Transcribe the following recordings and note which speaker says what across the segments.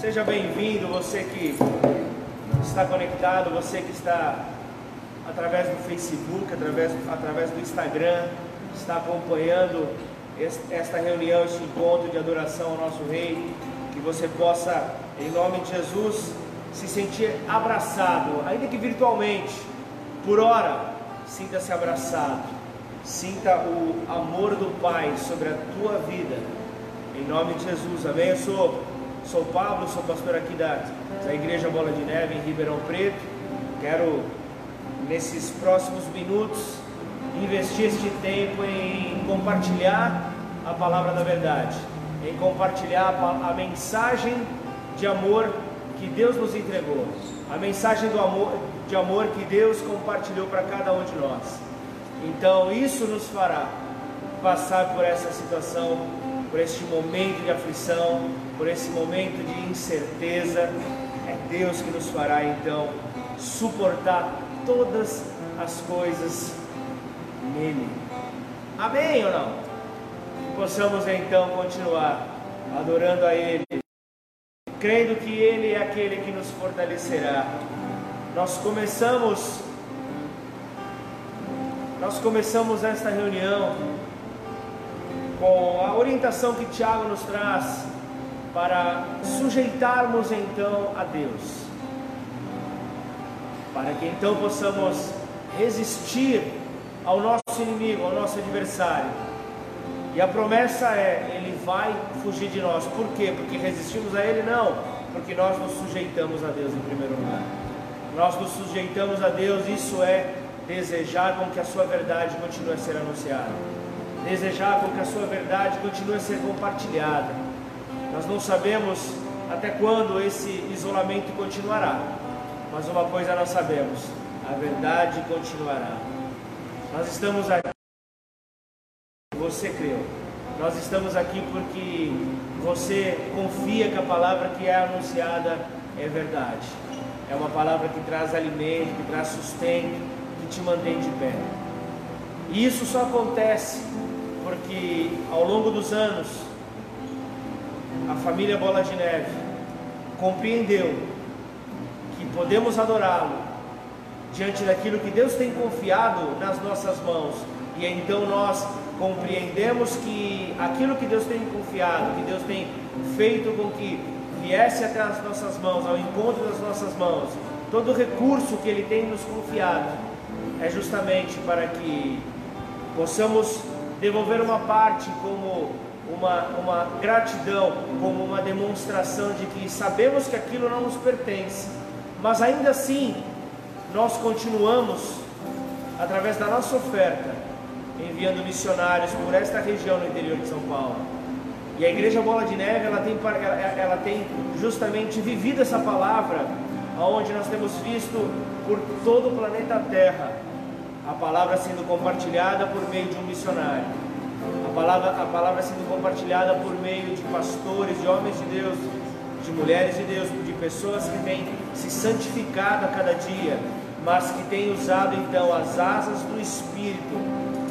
Speaker 1: Seja bem-vindo, você que está conectado, você que está através do Facebook, através, através do Instagram, está acompanhando esta reunião, este encontro de adoração ao nosso Rei, que você possa, em nome de Jesus, se sentir abraçado, ainda que virtualmente, por hora, sinta-se abraçado, sinta o amor do Pai sobre a tua vida, em nome de Jesus, amém? Eu sou, sou Pablo, sou pastor aqui da, da Igreja Bola de Neve em Ribeirão Preto, quero, nesses próximos minutos, investir este tempo em compartilhar a palavra da verdade, em compartilhar a, a mensagem de amor que Deus nos entregou, a mensagem do amor, de amor que Deus compartilhou para cada um de nós. Então, isso nos fará passar por essa situação, por este momento de aflição, por esse momento de incerteza. É Deus que nos fará então suportar todas as coisas nele. Amém ou não? Que possamos então continuar adorando a Ele, crendo que Ele é aquele que nos fortalecerá. Nós começamos, nós começamos esta reunião com a orientação que Tiago nos traz para sujeitarmos então a Deus, para que então possamos resistir ao nosso inimigo, ao nosso adversário. E a promessa é: ele vai fugir de nós. Por quê? Porque resistimos a ele? Não, porque nós nos sujeitamos a Deus em primeiro lugar. Nós nos sujeitamos a Deus, isso é desejar com que a sua verdade continue a ser anunciada, desejar com que a sua verdade continue a ser compartilhada. Nós não sabemos até quando esse isolamento continuará, mas uma coisa nós sabemos: a verdade continuará. Nós estamos aqui, você creu. Nós estamos aqui porque você confia que a palavra que é anunciada é verdade. É uma palavra que traz alimento, que traz sustento, que te mantém de pé. E isso só acontece porque ao longo dos anos a família Bola de Neve compreendeu que podemos adorá-lo diante daquilo que Deus tem confiado nas nossas mãos. E então nós compreendemos que aquilo que Deus tem confiado, que Deus tem feito com que viesse até as nossas mãos, ao encontro das nossas mãos, todo recurso que Ele tem nos confiado, é justamente para que possamos devolver uma parte como uma, uma gratidão, como uma demonstração de que sabemos que aquilo não nos pertence, mas ainda assim nós continuamos, através da nossa oferta, enviando missionários por esta região no interior de São Paulo. E a Igreja Bola de Neve, ela tem, ela, tem justamente vivido essa palavra, onde nós temos visto por todo o planeta Terra a palavra sendo compartilhada por meio de um missionário, palavra, a palavra sendo compartilhada por meio de pastores, de homens de Deus, de mulheres de Deus, de pessoas que têm se santificado a cada dia, mas que têm usado então as asas do Espírito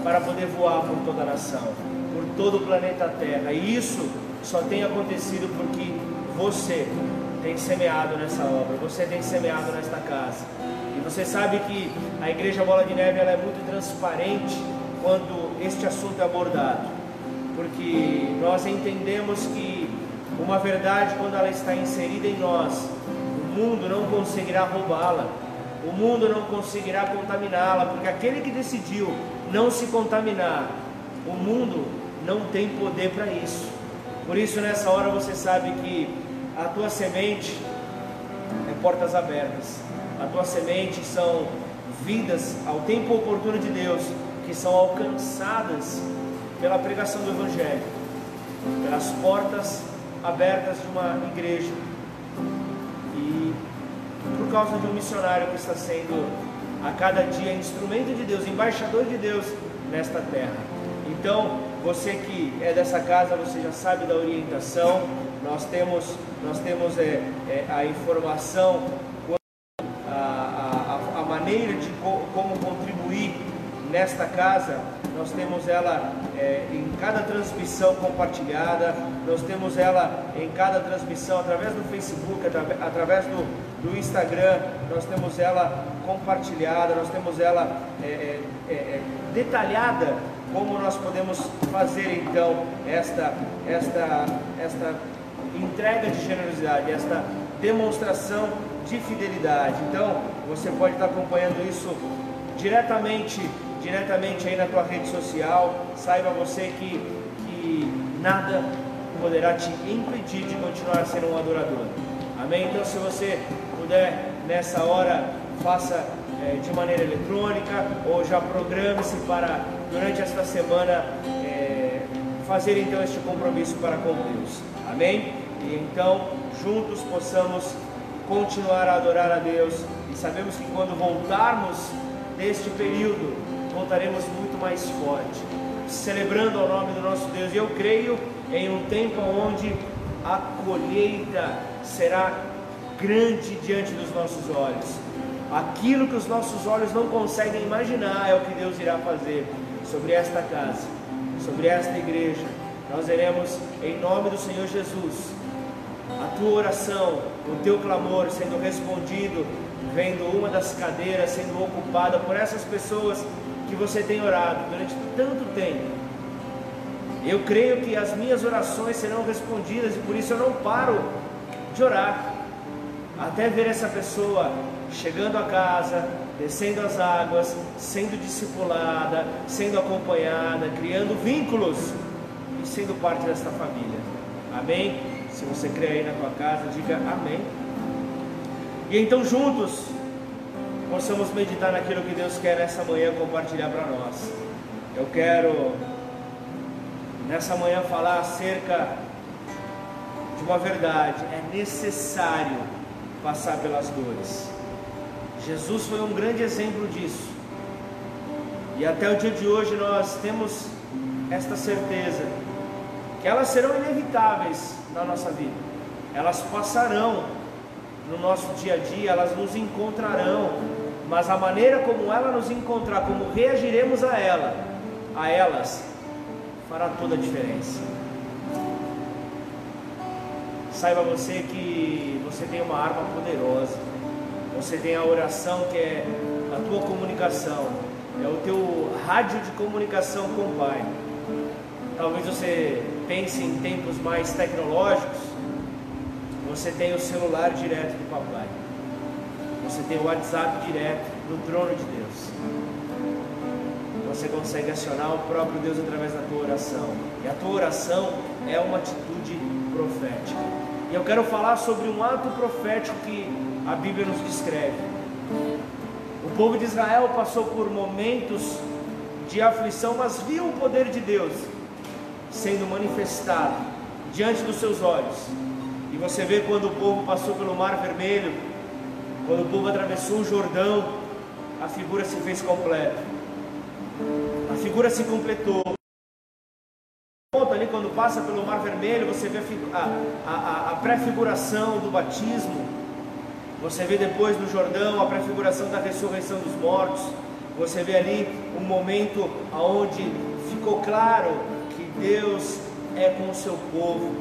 Speaker 1: para poder voar por toda a nação, por todo o planeta Terra. E isso só tem acontecido porque você tem semeado nessa obra, você tem semeado nesta casa. E você sabe que a Igreja Bola de Neve ela é muito transparente quando este assunto é abordado, porque nós entendemos que uma verdade, quando ela está inserida em nós, o mundo não conseguirá roubá-la, o mundo não conseguirá contaminá-la, porque aquele que decidiu não se contaminar, o mundo não tem poder para isso. Por isso, nessa hora, você sabe que a tua semente é portas abertas, a tua semente são vidas ao tempo oportuno de Deus que são alcançadas pela pregação do Evangelho, pelas portas abertas de uma igreja e por causa de um missionário que está sendo a cada dia instrumento de Deus, embaixador de Deus nesta terra. Então, você que é dessa casa, você já sabe da orientação. Nós temos, nós temos é, é a informação, a, a, a maneira de co, como nesta casa, nós temos ela é, em cada transmissão compartilhada, nós temos ela em cada transmissão através do Facebook, através do, do Instagram, nós temos ela compartilhada, nós temos ela é, é detalhada como nós podemos fazer então esta, esta, esta entrega de generosidade, esta demonstração de fidelidade. Então, você pode estar acompanhando isso diretamente, diretamente aí na tua rede social. Saiba você que, que nada poderá te impedir de continuar sendo um adorador. Amém? Então, se você puder nessa hora, faça é, de maneira eletrônica ou já programe-se para durante esta semana é, fazer então este compromisso para com Deus. Amém? E então juntos possamos continuar a adorar a Deus e sabemos que quando voltarmos deste período voltaremos muito mais forte, celebrando ao nome do nosso Deus. E eu creio em um tempo onde a colheita será grande diante dos nossos olhos. Aquilo que os nossos olhos não conseguem imaginar é o que Deus irá fazer sobre esta casa, sobre esta igreja. Nós iremos, em nome do Senhor Jesus, a tua oração, o teu clamor sendo respondido, vendo uma das cadeiras sendo ocupada por essas pessoas que você tem orado durante tanto tempo. Eu creio que as minhas orações serão respondidas e por isso eu não paro de orar até ver essa pessoa chegando a casa, descendo as águas, sendo discipulada, sendo acompanhada, criando vínculos e sendo parte desta família. Amém? Se você crê aí na tua casa, diga amém. E então juntos possamos meditar naquilo que Deus quer nessa manhã compartilhar para nós. Eu quero nessa manhã falar acerca de uma verdade. É necessário passar pelas dores. Jesus foi um grande exemplo disso. E até o dia de hoje nós temos esta certeza que elas serão inevitáveis na nossa vida. Elas passarão no nosso dia a dia, elas nos encontrarão, mas a maneira como ela nos encontrar, como reagiremos a ela, a elas, fará toda a diferença. Saiba você que você tem uma arma poderosa. Você tem a oração que é a tua comunicação, é o teu rádio de comunicação com o Pai. Talvez você pense em tempos mais tecnológicos. Você tem o celular direto do papai. Você tem o WhatsApp direto do trono de Deus. Você consegue acionar o próprio Deus através da tua oração. E a tua oração é uma atitude profética. E eu quero falar sobre um ato profético que a Bíblia nos descreve. O povo de Israel passou por momentos de aflição, mas viu o poder de Deus sendo manifestado diante dos seus olhos. E você vê quando o povo passou pelo Mar Vermelho, quando o povo atravessou o Jordão, a figura se fez completa. A figura se completou. Ali quando passa pelo Mar Vermelho, você vê a, a, a prefiguração do batismo, você vê depois no Jordão a prefiguração da ressurreição dos mortos, você vê ali um momento onde ficou claro que Deus é com o seu povo,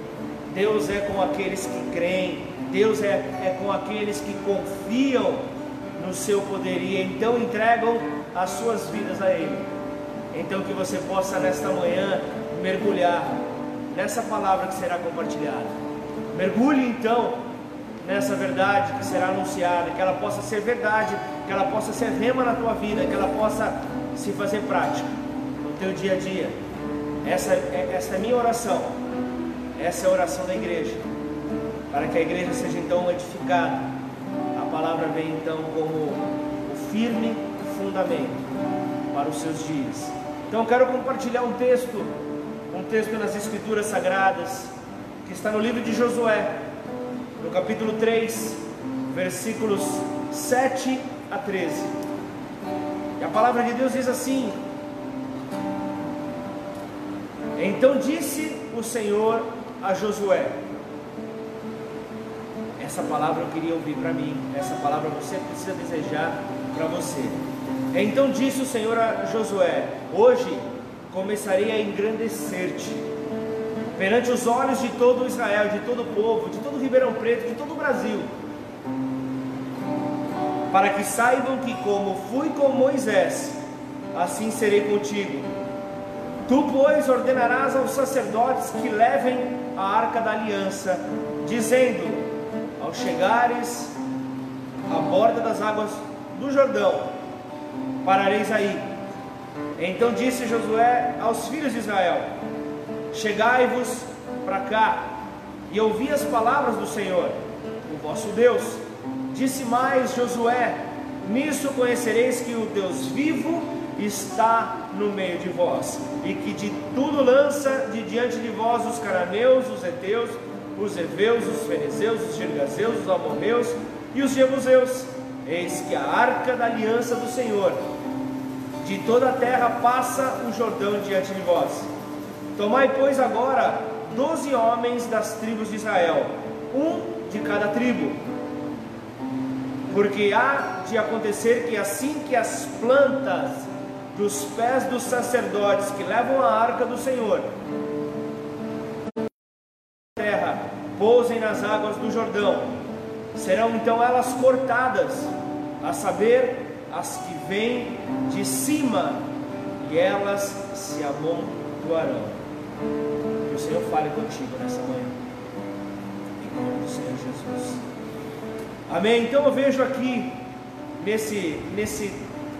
Speaker 1: Deus é com aqueles que creem, Deus é, é com aqueles que confiam no seu poder e então entregam as suas vidas a Ele. Então que você possa nesta manhã mergulhar nessa palavra que será compartilhada. Mergulhe então nessa verdade que será anunciada, que ela possa ser verdade, que ela possa ser rema na tua vida, que ela possa se fazer prática no teu dia a dia. Essa, é, essa é a minha oração, essa é a oração da igreja, para que a igreja seja então edificada. A palavra vem então como o firme fundamento para os seus dias. Então quero compartilhar um texto um texto nas Escrituras Sagradas, que está no livro de Josué, no capítulo 3, versículos 7 a 13. E a palavra de Deus diz assim: Então disse o Senhor a Josué, essa palavra eu queria ouvir para mim, essa palavra você precisa desejar para você. Então disse o Senhor a Josué: Hoje começarei a engrandecer-te perante os olhos de todo Israel, de todo o povo, de todo Ribeirão Preto, de todo o Brasil, para que saibam que, como fui com Moisés, assim serei contigo. Tu, pois, ordenarás aos sacerdotes que levem a arca da aliança, dizendo: Chegares à borda das águas do Jordão, parareis aí. Então disse Josué aos filhos de Israel: Chegai-vos para cá e ouvi as palavras do Senhor, o vosso Deus. Disse mais Josué: Nisso conhecereis que o Deus vivo está no meio de vós, e que de tudo lança de diante de vós os cananeus, os heteus, os heveus, os ferezeus, os girgazeus, os amorreus e os jebuseus. Eis que a arca da aliança do Senhor de toda a terra passa o Jordão diante de vós. Tomai, pois, agora doze homens das tribos de Israel, um de cada tribo, porque há de acontecer que assim que as plantas dos pés dos sacerdotes que levam a arca do Senhor pousem nas águas do Jordão, serão então elas cortadas, a saber, as que vêm de cima, e elas se amontoarão. Que o Senhor fale contigo nessa manhã, em nome do Senhor Jesus. Amém. Então eu vejo aqui nesse nesse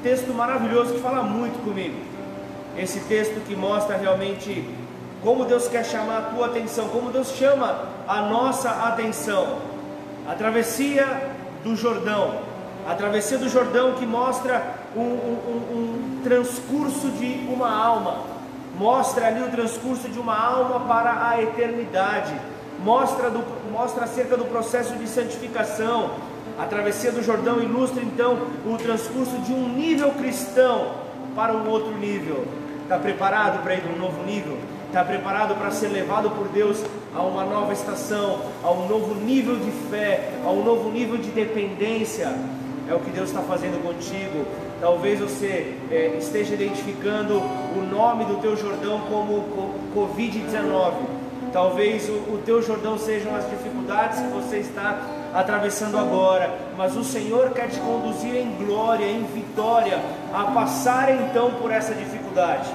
Speaker 1: texto maravilhoso que fala muito comigo. Esse texto que mostra realmente como Deus quer chamar a tua atenção, como Deus chama a nossa atenção. A travessia do Jordão, a travessia do Jordão que mostra um, um, um, transcurso de uma alma, mostra ali o transcurso de uma alma para a eternidade, mostra, do, mostra acerca do processo de santificação, a travessia do Jordão ilustra então o transcurso de um nível cristão para um outro nível. Está preparado para ir para um novo nível? Está preparado para ser levado por Deus a uma nova estação, a um novo nível de fé, a um novo nível de dependência? É o que Deus está fazendo contigo. Talvez você é, esteja identificando o nome do teu Jordão como Covid-19. Talvez o, o teu Jordão sejam as dificuldades que você está atravessando agora, mas o Senhor quer te conduzir em glória, em vitória, a passar então por essa dificuldade,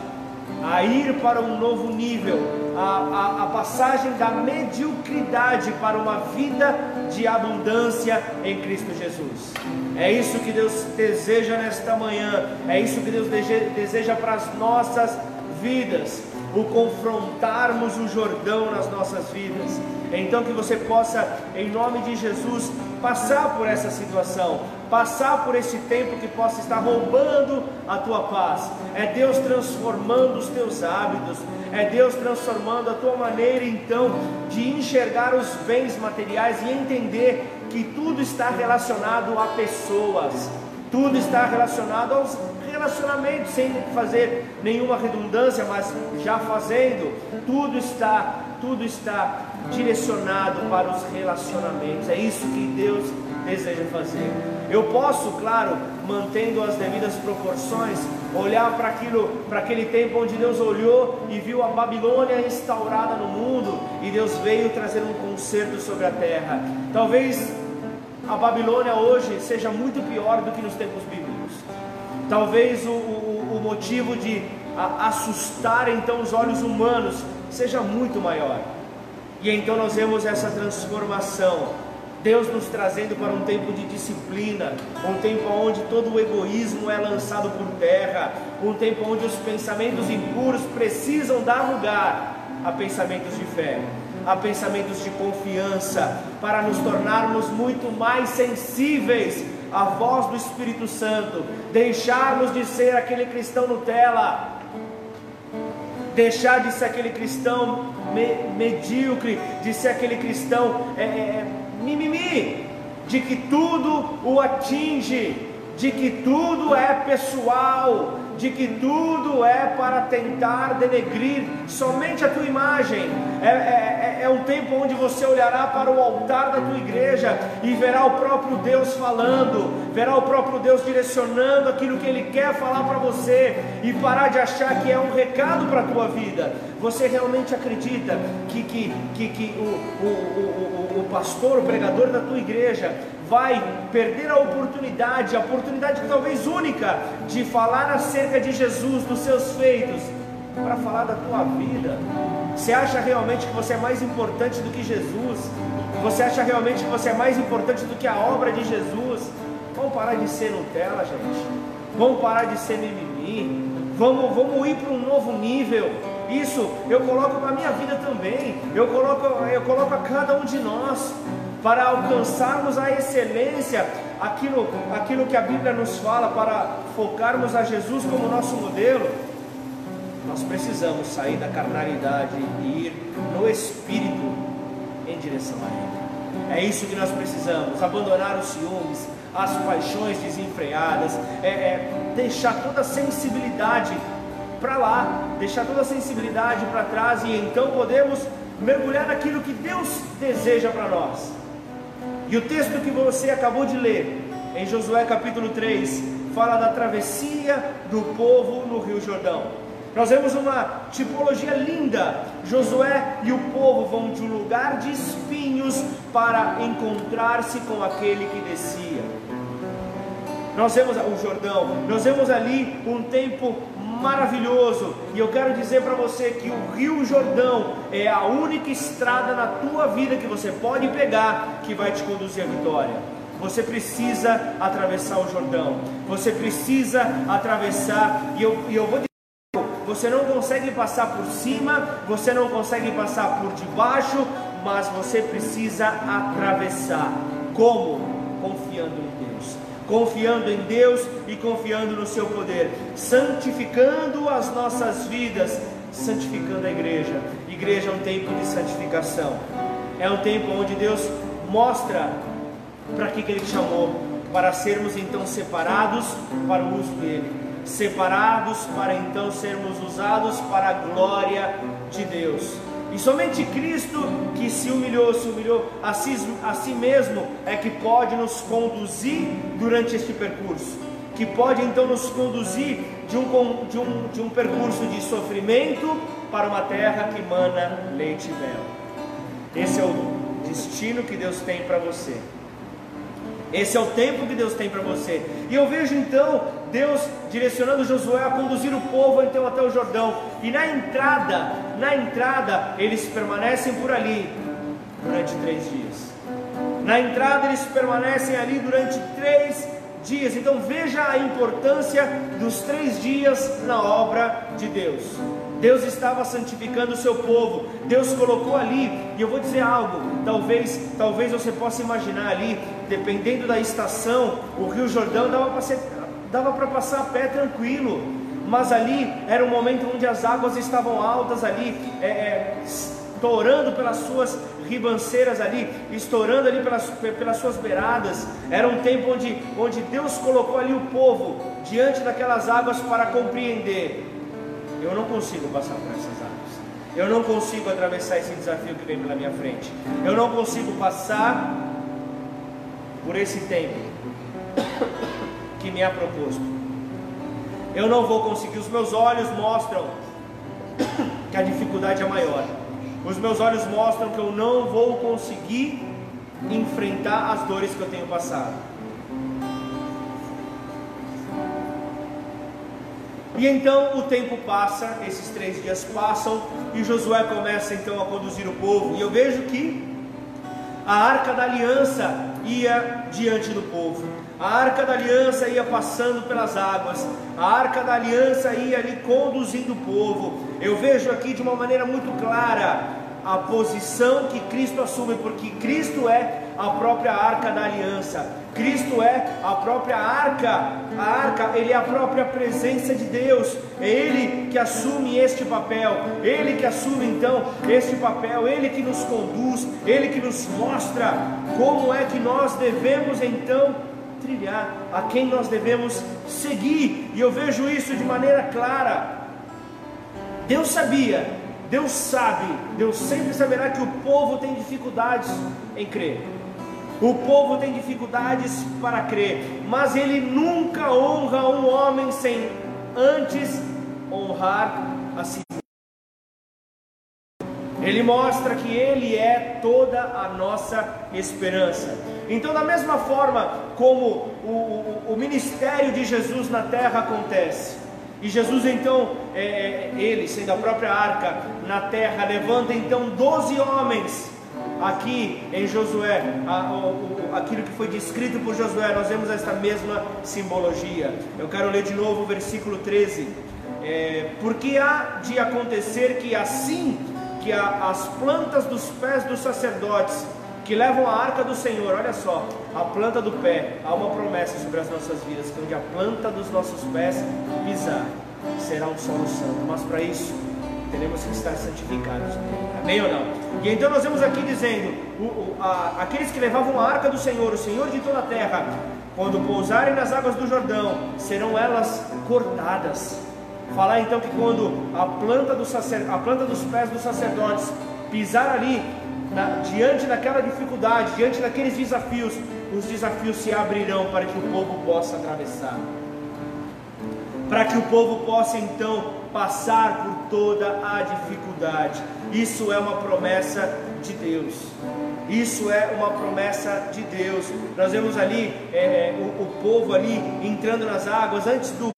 Speaker 1: a ir para um novo nível, a, a, a passagem da mediocridade para uma vida de abundância em Cristo Jesus. É isso que Deus deseja nesta manhã, é isso que Deus deseja para as nossas vidas o confrontarmos o Jordão nas nossas vidas. Então que você possa, em nome de Jesus, passar por essa situação, passar por esse tempo que possa estar roubando a tua paz. É Deus transformando os teus hábitos, é Deus transformando a tua maneira então de enxergar os bens materiais e entender que tudo está relacionado a pessoas. Tudo está relacionado aos relacionamentos, sem fazer nenhuma redundância, mas já fazendo. Tudo está, tudo está direcionado para os relacionamentos. É isso que Deus deseja fazer. Eu posso, claro, mantendo as devidas proporções, olhar para aquilo, para aquele tempo onde Deus olhou e viu a Babilônia instaurada no mundo e Deus veio trazer um conserto sobre a terra. Talvez a Babilônia hoje seja muito pior do que nos tempos bíblicos. Talvez o, o, o motivo de assustar então os olhos humanos seja muito maior. E então nós vemos essa transformação. Deus nos trazendo para um tempo de disciplina, um tempo onde todo o egoísmo é lançado por terra, um tempo onde os pensamentos impuros precisam dar lugar a pensamentos de fé a pensamentos de confiança, para nos tornarmos muito mais sensíveis à voz do Espírito Santo, deixarmos de ser aquele cristão Nutella, deixar de ser aquele cristão me, medíocre, de ser aquele cristão é, é, é mimimi, de que tudo o atinge, de que tudo é pessoal, de que tudo é para tentar denegrir somente a tua imagem. É, é, é é, um tempo onde você olhará para o altar da tua igreja e verá o próprio Deus falando, verá o próprio Deus direcionando aquilo que Ele quer falar para você e parar de achar que é um recado para a tua vida. Você realmente acredita que, que, que, que o, o, o, o pastor, o pregador da tua igreja vai perder a oportunidade, a oportunidade talvez única, de falar acerca de Jesus, dos seus feitos, para falar da tua vida. Você acha realmente que você é mais importante do que Jesus? Você acha realmente que você é mais importante do que a obra de Jesus? Vamos parar de ser Nutella, gente. Vamos parar de ser mimimi. Vamos, vamos ir para um novo nível. Isso eu coloco na minha vida também. Eu coloco, eu coloco a cada um de nós para alcançarmos a excelência, aquilo, aquilo que a Bíblia nos fala, para focarmos a Jesus como nosso modelo, nós precisamos sair da carnalidade e ir no Espírito em direção a Ele. É isso que nós precisamos: abandonar os ciúmes, as paixões desenfreadas, é, é deixar toda a sensibilidade para lá, deixar toda a sensibilidade para trás e então podemos mergulhar naquilo que Deus deseja para nós. E o texto que você acabou de ler, em Josué capítulo 3, fala da travessia do povo no Rio Jordão. Nós vemos uma tipologia linda. Josué e o povo vão de um lugar de espinhos para encontrar-se com aquele que descia. Nós vemos o Jordão, nós vemos ali um tempo maravilhoso. E eu quero dizer para você que o Rio Jordão é a única estrada na tua vida que você pode pegar que vai te conduzir à vitória. Você precisa atravessar o Jordão. Você precisa atravessar. E eu, e eu vou dizer. Você não consegue passar por cima, você não consegue passar por debaixo, mas você precisa atravessar. Como? Confiando confiando em Deus e confiando no seu poder, santificando as nossas vidas, santificando a igreja. Igreja é um tempo de santificação, é um tempo onde Deus mostra para que, que Ele chamou, para sermos então separados para o uso dele, separados para então sermos usados para a glória de Deus. E somente Cristo que se humilhou, se humilhou a si, a si mesmo, é que pode nos conduzir durante este percurso. Que pode então nos conduzir de um, de um, de um percurso de sofrimento para uma terra que mana leite e mel. Esse é o destino que Deus tem para você. Esse é o tempo que Deus tem para você. E eu vejo então Deus direcionando Josué a conduzir o povo então até o Jordão. E na entrada, na entrada, eles permanecem por ali durante três dias. Na entrada eles permanecem ali durante três dias. Então veja a importância dos três dias na obra de Deus. Deus estava santificando o seu povo. Deus colocou ali, e eu vou dizer algo, talvez, talvez você possa imaginar ali, dependendo da estação, o Rio Jordão dava para passar a pé tranquilo, mas ali era um momento onde as águas estavam altas ali, é, é, estourando pelas suas ribanceiras ali, estourando ali pelas, pelas suas beiradas. Era um tempo onde, onde Deus colocou ali o povo diante daquelas águas para compreender. Eu não consigo passar por essas águas. Eu não consigo atravessar esse desafio que vem pela minha frente. Eu não consigo passar por esse tempo que me é proposto. Eu não vou conseguir, os meus olhos mostram que a dificuldade é maior. Os meus olhos mostram que eu não vou conseguir enfrentar as dores que eu tenho passado. E então o tempo passa, esses três dias passam, e Josué começa então a conduzir o povo. E eu vejo que a arca da aliança ia diante do povo. A arca da aliança ia passando pelas águas, a arca da aliança ia ali conduzindo o povo. Eu vejo aqui de uma maneira muito clara a posição que Cristo assume, porque Cristo é a própria arca da aliança. Cristo é a própria arca, a arca, ele é a própria presença de Deus. É ele que assume este papel, ele que assume então este papel, ele que nos conduz, ele que nos mostra como é que nós devemos então trilhar, a quem nós devemos seguir. E eu vejo isso de maneira clara. Deus sabia Deus sabe, Deus sempre saberá que o povo tem dificuldades em crer. O povo tem dificuldades para crer, mas ele nunca honra um homem sem antes honrar a si. Ele mostra que Ele é toda a nossa esperança. Então, da mesma forma como o, o, o ministério de Jesus na terra acontece, e Jesus então, é, é, ele sendo a própria arca na terra, levanta então doze homens aqui em Josué, a, o, aquilo que foi descrito por Josué, nós vemos esta mesma simbologia. Eu quero ler de novo o versículo 13. É, porque há de acontecer que assim que a, as plantas dos pés dos sacerdotes que levam a arca do Senhor, olha só, a planta do pé, há uma promessa sobre as nossas vidas, que onde a planta dos nossos pés pisar, será um solo santo, mas para isso teremos que estar santificados, amém ou não? E então nós vemos aqui dizendo: o, o, a, aqueles que levavam a arca do Senhor, o Senhor de toda a terra, quando pousarem nas águas do Jordão, serão elas cortadas Falar então que quando a planta, do sacer, a planta dos pés dos sacerdotes pisar ali, na, diante daquela dificuldade, diante daqueles desafios, os desafios se abrirão para que o povo possa atravessar. Para que o povo possa então passar por toda a dificuldade. Isso é uma promessa de Deus. Isso é uma promessa de Deus. Nós vemos ali é, o, o povo ali entrando nas águas antes do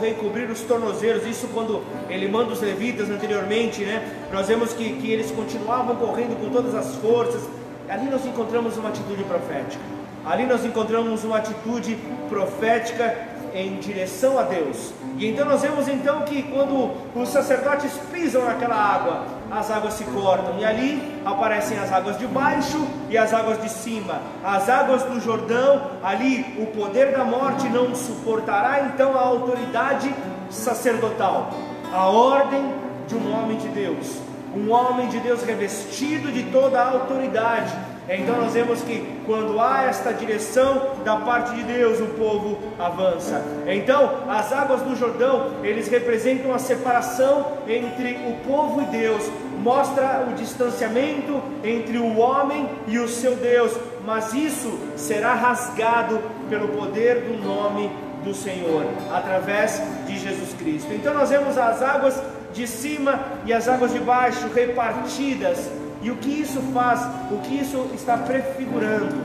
Speaker 1: vem cobrir os tornozelos, isso quando ele manda os levitas anteriormente, né? Nós vemos que, que eles continuavam correndo com todas as forças. Ali nós encontramos uma atitude profética. Ali nós encontramos uma atitude profética em direção a Deus. E então nós vemos então que quando os sacerdotes pisam naquela água, as águas se cortam e ali aparecem as águas de baixo e as águas de cima. As águas do Jordão, ali o poder da morte não suportará então a autoridade sacerdotal, a ordem de um homem de Deus, um homem de Deus revestido de toda a autoridade então nós vemos que quando há esta direção da parte de Deus, o povo avança. Então, as águas do Jordão, eles representam a separação entre o povo e Deus, mostra o distanciamento entre o homem e o seu Deus, mas isso será rasgado pelo poder do nome do Senhor, através de Jesus Cristo. Então nós vemos as águas de cima e as águas de baixo repartidas e o que isso faz? O que isso está prefigurando?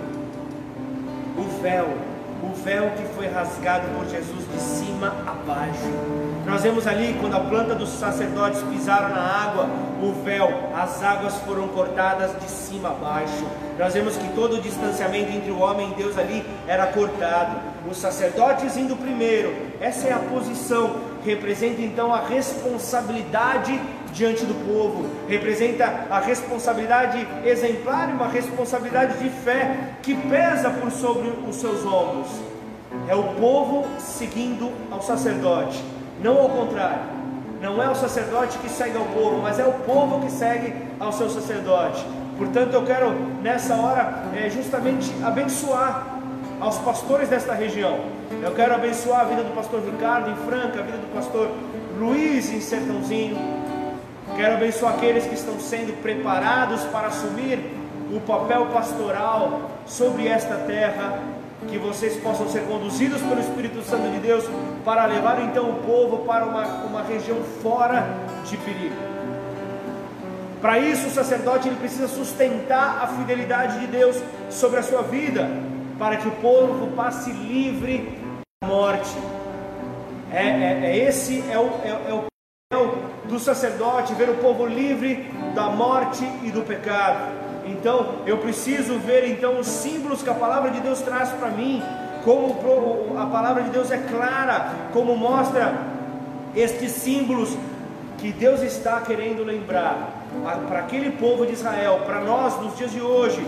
Speaker 1: O véu, o véu que foi rasgado por Jesus de cima a baixo. Nós vemos ali quando a planta dos sacerdotes pisaram na água, o véu, as águas foram cortadas de cima a baixo. Nós vemos que todo o distanciamento entre o homem e Deus ali era cortado. Os sacerdotes indo primeiro, essa é a posição, representa então a responsabilidade diante do povo, representa a responsabilidade exemplar e uma responsabilidade de fé que pesa por sobre os seus ombros. É o povo seguindo ao sacerdote, não ao contrário. Não é o sacerdote que segue ao povo, mas é o povo que segue ao seu sacerdote. Portanto, eu quero nessa hora é, justamente abençoar aos pastores desta região. Eu quero abençoar a vida do pastor Ricardo em Franca, a vida do pastor Luiz em Sertãozinho, Quero abençoar aqueles que estão sendo preparados para assumir o papel pastoral sobre esta terra, que vocês possam ser conduzidos pelo Espírito Santo de Deus para levar então o povo para uma, uma região fora de perigo. Para isso, o sacerdote ele precisa sustentar a fidelidade de Deus sobre a sua vida, para que o povo passe livre da morte. É, é, é esse é o, é, é o do sacerdote, ver o povo livre da morte e do pecado. Então, eu preciso ver então os símbolos que a palavra de Deus traz para mim, como a palavra de Deus é clara, como mostra estes símbolos que Deus está querendo lembrar para aquele povo de Israel, para nós nos dias de hoje,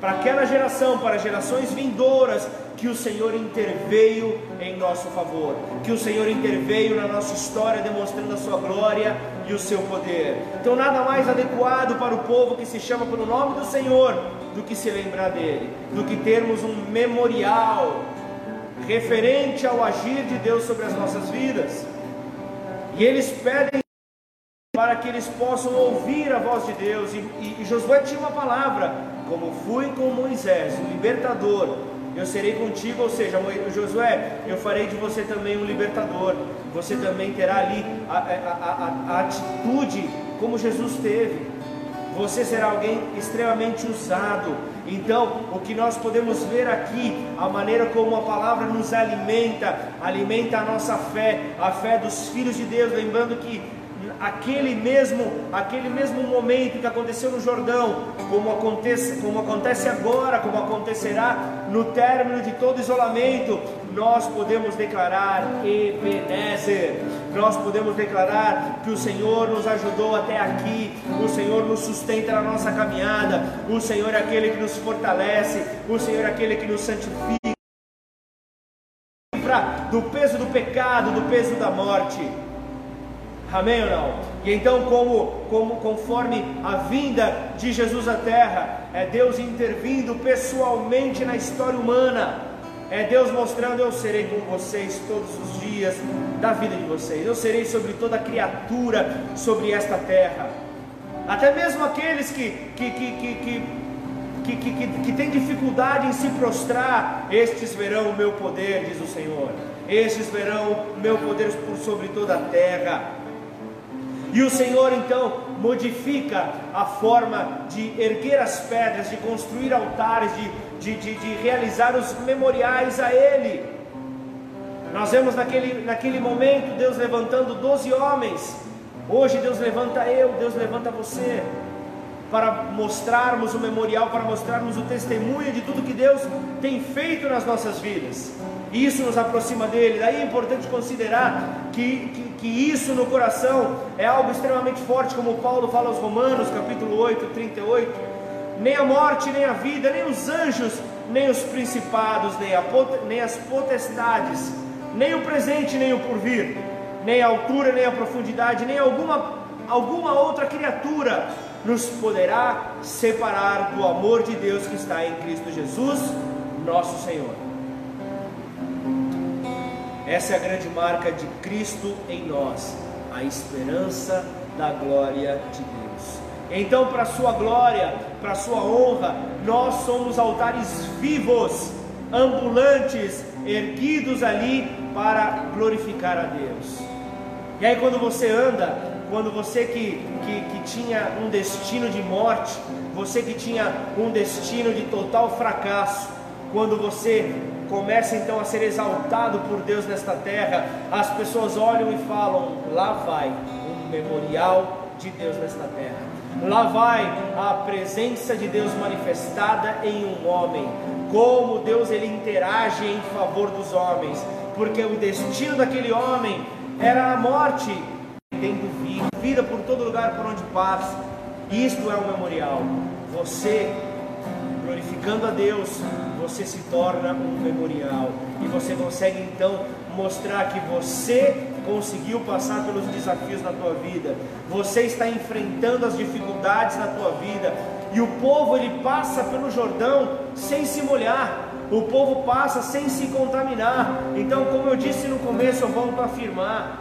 Speaker 1: para aquela geração, para gerações vindouras, que o Senhor interveio em nosso favor, que o Senhor interveio na nossa história, demonstrando a sua glória e o seu poder. Então, nada mais adequado para o povo que se chama pelo nome do Senhor do que se lembrar dele, do que termos um memorial referente ao agir de Deus sobre as nossas vidas. E eles pedem para que eles possam ouvir a voz de Deus. E, e, e Josué tinha uma palavra: como fui com Moisés, o libertador, eu serei contigo. Ou seja, Josué, eu farei de você também um libertador. Você também terá ali a, a, a, a atitude como Jesus teve. Você será alguém extremamente usado. Então, o que nós podemos ver aqui, a maneira como a palavra nos alimenta, alimenta a nossa fé, a fé dos filhos de Deus, lembrando que aquele mesmo, aquele mesmo momento que aconteceu no Jordão, como acontece, como acontece agora, como acontecerá no término de todo isolamento, nós podemos declarar Ebenezer, nós podemos declarar que o Senhor nos ajudou até aqui, o Senhor nos sustenta na nossa caminhada, o Senhor é aquele que nos fortalece, o Senhor é aquele que nos santifica do peso do pecado, do peso da morte. Amém ou não? E então, como, como conforme a vinda de Jesus à terra, é Deus intervindo pessoalmente na história humana. É Deus mostrando: eu serei com vocês todos os dias da vida de vocês. Eu serei sobre toda criatura sobre esta terra. Até mesmo aqueles que, que, que, que, que que, que, que, que tem dificuldade em se prostrar, estes verão o meu poder, diz o Senhor. Estes verão o meu poder por sobre toda a terra. E o Senhor então modifica a forma de erguer as pedras, de construir altares, de, de, de, de realizar os memoriais a Ele. Nós vemos naquele, naquele momento Deus levantando doze homens. Hoje Deus levanta eu, Deus levanta você para mostrarmos o memorial, para mostrarmos o testemunho de tudo que Deus tem feito nas nossas vidas. Isso nos aproxima dele. Daí é importante considerar que, que, que, isso no coração é algo extremamente forte, como Paulo fala aos Romanos, capítulo 8, 38. Nem a morte, nem a vida, nem os anjos, nem os principados, nem, a, nem as potestades, nem o presente, nem o porvir, nem a altura, nem a profundidade, nem alguma, alguma outra criatura nos poderá separar do amor de Deus que está em Cristo Jesus, nosso Senhor. Essa é a grande marca de Cristo em nós, a esperança da glória de Deus. Então, para sua glória, para sua honra, nós somos altares vivos, ambulantes, erguidos ali para glorificar a Deus. E aí, quando você anda quando você que, que, que tinha um destino de morte, você que tinha um destino de total fracasso, quando você começa então a ser exaltado por Deus nesta terra, as pessoas olham e falam: lá vai um memorial de Deus nesta terra. Lá vai a presença de Deus manifestada em um homem. Como Deus ele interage em favor dos homens, porque o destino daquele homem era a morte, tendo vida por todo lugar por onde passa. Isto é o memorial. Você, glorificando a Deus, você se torna um memorial. E você consegue então mostrar que você conseguiu passar pelos desafios na tua vida. Você está enfrentando as dificuldades na tua vida. E o povo ele passa pelo Jordão sem se molhar. O povo passa sem se contaminar. Então, como eu disse no começo, eu volto a afirmar: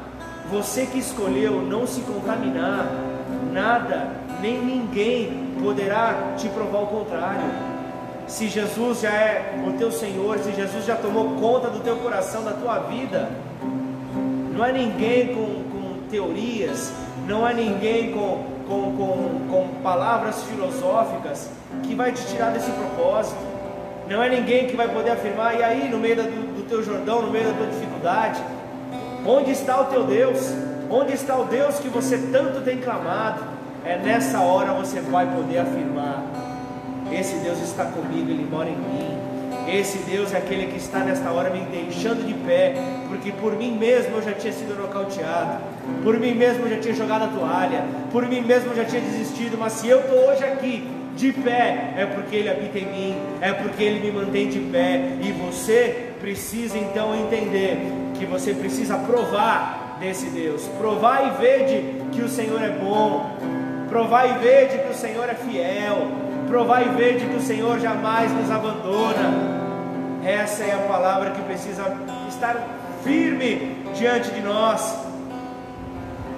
Speaker 1: você que escolheu não se contaminar, nada, nem ninguém poderá te provar o contrário. Se Jesus já é o teu Senhor, se Jesus já tomou conta do teu coração, da tua vida, não é ninguém com, com teorias, não é ninguém com, com, com, com palavras filosóficas que vai te tirar desse propósito. Não é ninguém que vai poder afirmar, e aí, no meio do, do teu Jordão, no meio da tua dificuldade, Onde está o teu Deus? Onde está o Deus que você tanto tem clamado? É nessa hora você vai poder afirmar: Esse Deus está comigo, Ele mora em mim. Esse Deus é aquele que está nesta hora me deixando de pé, porque por mim mesmo eu já tinha sido nocauteado, por mim mesmo eu já tinha jogado a toalha, por mim mesmo eu já tinha desistido, mas se eu estou hoje aqui de pé, é porque Ele habita em mim, é porque Ele me mantém de pé, e você precisa então entender que você precisa provar desse Deus. Provar e vede que o Senhor é bom. Provar e vede que o Senhor é fiel. Provar e vede que o Senhor jamais nos abandona. Essa é a palavra que precisa estar firme diante de nós.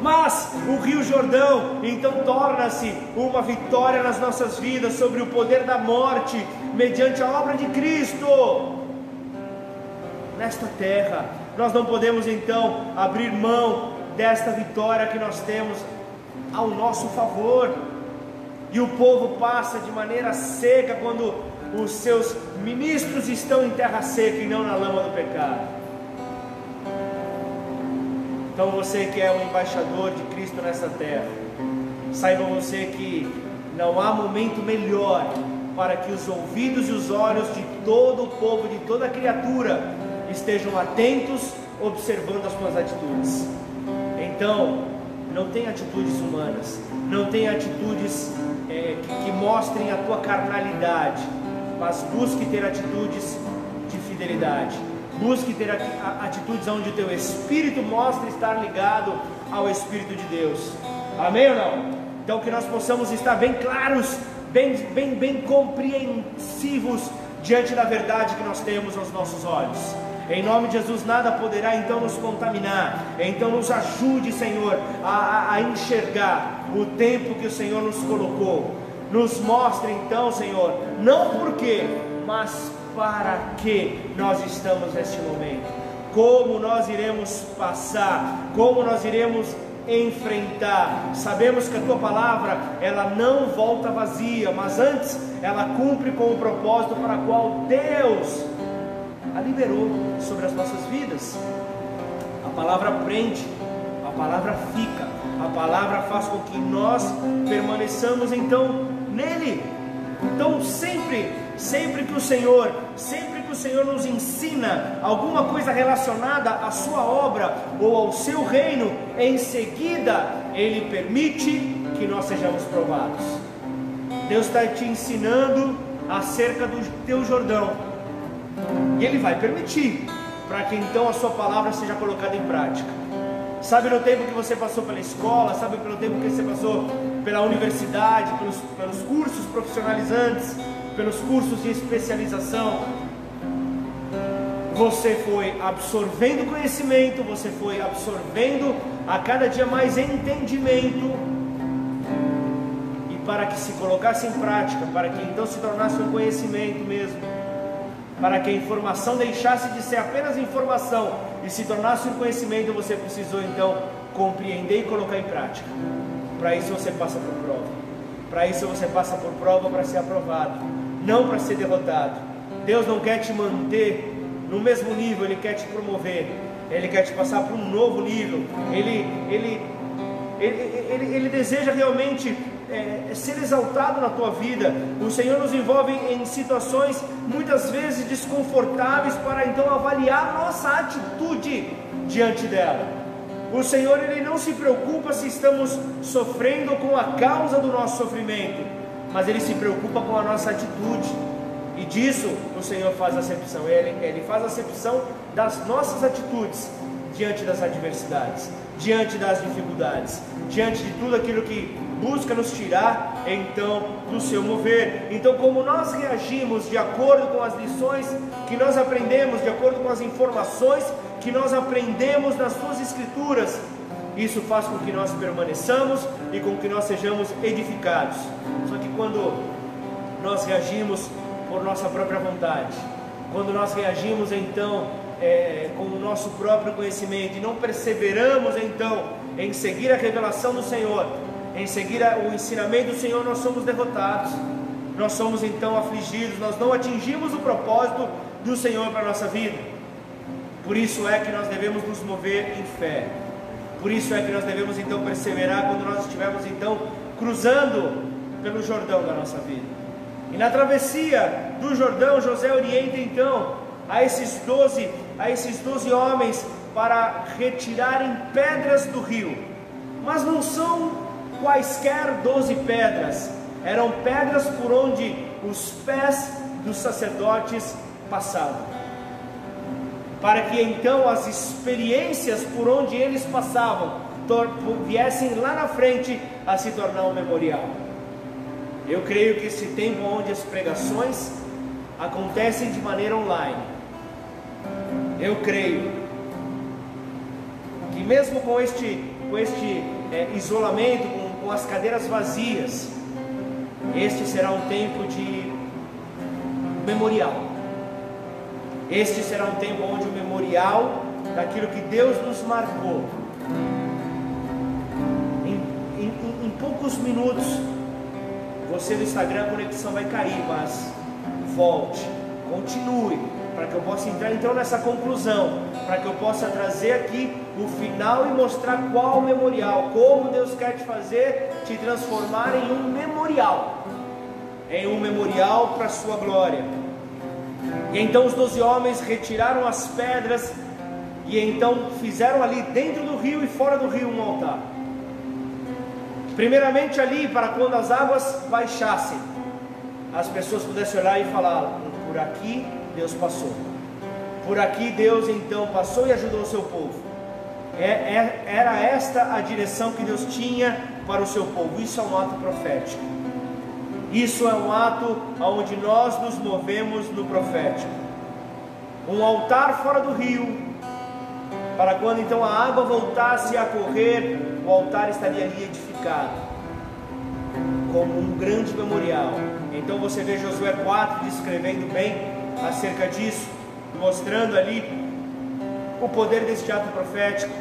Speaker 1: Mas o Rio Jordão então torna-se uma vitória nas nossas vidas sobre o poder da morte, mediante a obra de Cristo. Nesta terra, nós não podemos então abrir mão desta vitória que nós temos ao nosso favor. E o povo passa de maneira seca quando os seus ministros estão em terra seca e não na lama do pecado. Então você que é o embaixador de Cristo nessa terra, saiba você que não há momento melhor para que os ouvidos e os olhos de todo o povo, de toda criatura, estejam atentos, observando as suas atitudes. Então, não tenha atitudes humanas, não tenha atitudes que, mostrem a tua carnalidade, mas busque ter atitudes de fidelidade Busque ter atitudes onde o teu espírito mostre estar ligado ao Espírito de Deus. Amém ou não? Então que nós possamos estar bem claros, bem, bem, bem compreensivos diante da verdade que nós temos aos nossos olhos. Em nome de Jesus, nada poderá então nos contaminar. Então, nos ajude, Senhor, a, a, enxergar o tempo que o Senhor nos colocou. Nos mostre, então, Senhor, não por quê, mas para que nós estamos neste momento, como nós iremos passar, como nós iremos enfrentar. Sabemos que a tua palavra, ela não volta vazia, mas antes ela cumpre com o propósito para o qual Deus a liberou sobre as nossas vidas. A palavra prende, a palavra fica, a palavra faz com que nós permaneçamos então nele. Então sempre Sempre que o Senhor, sempre que o Senhor nos ensina alguma coisa relacionada à sua obra ou ao seu reino, em seguida ele permite que nós sejamos provados. Deus está te ensinando acerca do teu Jordão. E ele vai permitir para que então a sua palavra seja colocada em prática. Sabe no tempo que você passou pela escola, sabe pelo tempo que você passou pela universidade, pelos, pelos cursos profissionalizantes, pelos cursos de especialização, você foi absorvendo conhecimento, você foi absorvendo a cada dia mais entendimento, e para que se colocasse em prática, para que então se tornasse um conhecimento mesmo, para que a informação deixasse de ser apenas informação e se tornasse um conhecimento, você precisou então compreender e colocar em prática. Para isso você passa por prova. Para isso você passa por prova para ser aprovado não para ser derrotado. Deus não quer te manter no mesmo nível, Ele quer te promover, Ele quer te passar para um novo nível, Ele, Ele, Ele, Ele, Ele deseja realmente é, ser exaltado na tua vida. O Senhor nos envolve em situações muitas vezes desconfortáveis para então avaliar nossa atitude diante dela. O Senhor ele não se preocupa se estamos sofrendo com a causa do nosso sofrimento mas Ele se preocupa com a nossa atitude. E disso o Senhor faz acepção. Ele, ele faz acepção das nossas atitudes diante das adversidades, diante das dificuldades, diante de tudo aquilo que busca nos tirar então do seu mover. Então, como nós reagimos de acordo com as lições que nós aprendemos, de acordo com as informações que nós aprendemos nas suas escrituras, isso faz com que nós permaneçamos e com que nós sejamos edificados. Só que quando nós reagimos por nossa própria vontade, quando nós reagimos então é, com o nosso próprio conhecimento e não perseveramos então em seguir a revelação do Senhor, em seguir o ensinamento do Senhor, nós somos derrotados, nós somos então afligidos, nós não atingimos o propósito do Senhor para a nossa vida. Por isso é que nós devemos nos mover em fé. Por isso é que nós devemos então perseverar quando nós estivermos então cruzando pelo Jordão da nossa vida. E na travessia do Jordão, José orienta então a esses doze, a esses doze homens para retirarem pedras do rio. Mas não são quaisquer doze pedras, eram pedras por onde os pés dos sacerdotes passavam para que então as experiências por onde eles passavam viessem lá na frente a se tornar um memorial. Eu creio que esse tempo onde as pregações acontecem de maneira online, eu creio que mesmo com este com este é, isolamento, com, com as cadeiras vazias, este será um tempo de memorial. Este será um tempo onde o memorial daquilo que Deus nos marcou. Em, em, em poucos minutos, você no Instagram a conexão vai cair, mas volte, continue, para que eu possa entrar então nessa conclusão, para que eu possa trazer aqui o final e mostrar qual o memorial, como Deus quer te fazer, te transformar em um memorial, em um memorial para a sua glória. E então os doze homens retiraram as pedras e então fizeram ali dentro do rio e fora do rio um altar. Primeiramente ali para quando as águas baixassem, as pessoas pudessem olhar e falar: por aqui Deus passou. Por aqui Deus então passou e ajudou o seu povo. É, é, era esta a direção que Deus tinha para o seu povo. Isso é um ato profético. Isso é um ato onde nós nos movemos no profético. Um altar fora do rio, para quando então a água voltasse a correr, o altar estaria ali edificado, como um grande memorial. Então você vê Josué 4 descrevendo bem acerca disso, mostrando ali o poder deste ato profético.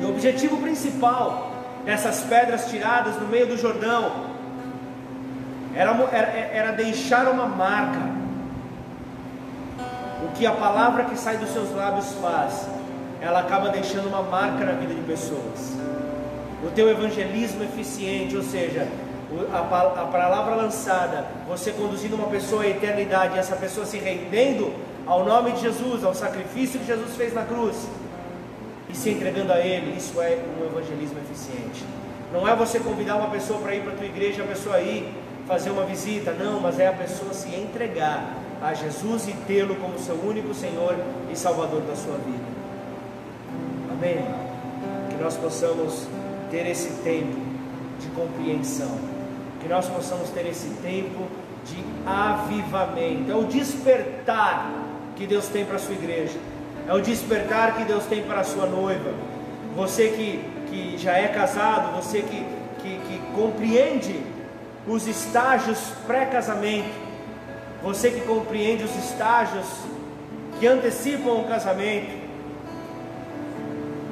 Speaker 1: E o objetivo principal dessas pedras tiradas no meio do Jordão era, era, era deixar uma marca o que a palavra que sai dos seus lábios faz, ela acaba deixando uma marca na vida de pessoas. O teu evangelismo eficiente, ou seja, a, palavra lançada, você conduzindo uma pessoa à eternidade, essa pessoa se rendendo ao nome de Jesus, ao sacrifício que Jesus fez na cruz e se entregando a Ele, isso é um evangelismo eficiente. Não é você convidar uma pessoa para ir para a tua igreja, a pessoa ir fazer uma visita, não, mas é a pessoa se entregar a Jesus e tê-lo como seu único Senhor e Salvador da sua vida. Amém? Que nós possamos ter esse tempo de compreensão, que nós possamos ter esse tempo de avivamento, é o despertar que Deus tem para a sua igreja, é o despertar que Deus tem para a sua noiva. Você que, que já é casado, você que, que, que compreende os estágios pré-casamento, você que compreende os estágios que antecipam o casamento.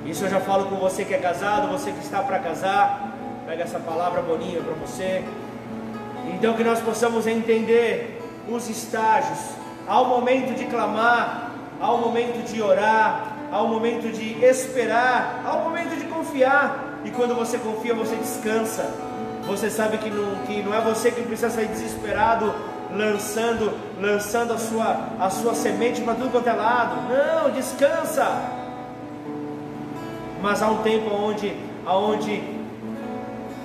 Speaker 1: Isso eu já falo com você que é casado, você que está para casar. Pega essa palavra boninha para você. Então que nós possamos entender os estágios. Há o momento de clamar, há o momento de orar, há o momento de esperar, há o momento de confiar. E quando você confia, você descansa. Você sabe que não, que não é você que precisa sair desesperado lançando, lançando a sua, a sua semente para tudo quanto é lado. Não, descansa. Mas há um tempo onde, onde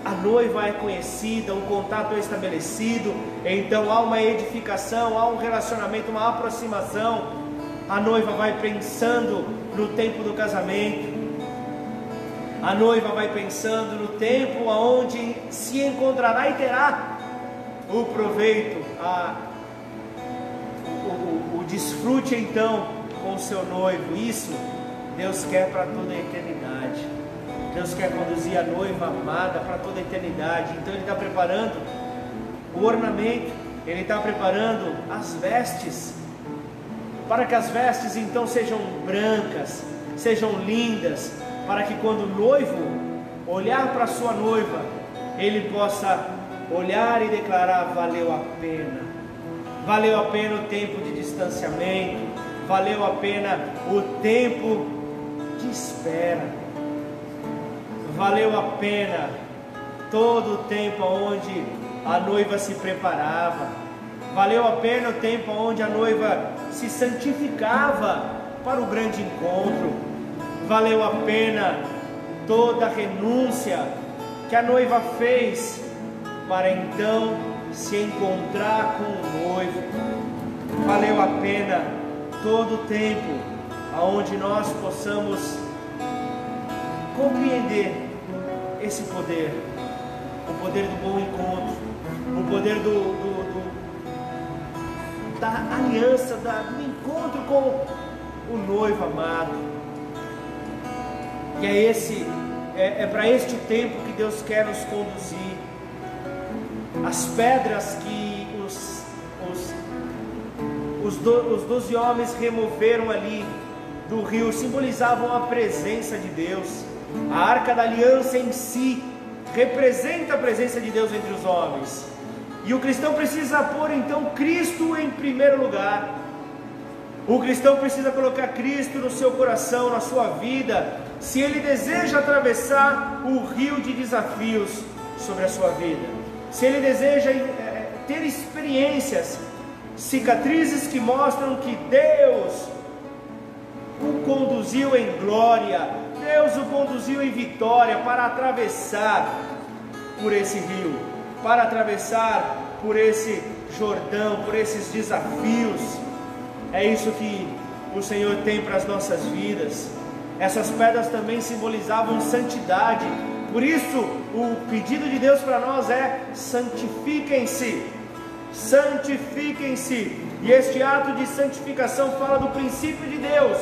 Speaker 1: a noiva é conhecida, um contato é estabelecido, então há uma edificação, há um relacionamento, uma aproximação. A noiva vai pensando no tempo do casamento. A noiva vai pensando no tempo aonde se encontrará e terá o proveito, a, o, o, o desfrute então com o seu noivo. Isso Deus quer para toda a eternidade. Deus quer conduzir a noiva amada para toda a eternidade. Então Ele está preparando o ornamento, Ele está preparando as vestes, para que as vestes então sejam brancas, sejam lindas, para que quando o noivo olhar para sua noiva, ele possa olhar e declarar: valeu a pena, valeu a pena o tempo de distanciamento, valeu a pena o tempo de espera, valeu a pena todo o tempo onde a noiva se preparava, valeu a pena o tempo onde a noiva se santificava para o grande encontro, valeu a pena toda a renúncia que a noiva fez para então se encontrar com o noivo. Valeu a pena todo o tempo aonde nós possamos compreender esse poder, o poder do bom encontro, o poder do, do, do da aliança, da, do encontro com o noivo amado. E é esse, é, é para este tempo que Deus quer nos conduzir. As pedras que os, os, os, do, os doze homens removeram ali do rio simbolizavam a presença de Deus. A arca da aliança em si representa a presença de Deus entre os homens. E o cristão precisa pôr então Cristo em primeiro lugar. O cristão precisa colocar Cristo no seu coração, na sua vida, se ele deseja atravessar o rio de desafios sobre a sua vida, se ele deseja é, ter experiências, cicatrizes que mostram que Deus o conduziu em glória, Deus o conduziu em vitória para atravessar por esse rio, para atravessar por esse Jordão, por esses desafios. É isso que o Senhor tem para as nossas vidas. Essas pedras também simbolizavam santidade. Por isso, o pedido de Deus para nós é: santifiquem-se. Santifiquem-se. E este ato de santificação fala do princípio de Deus,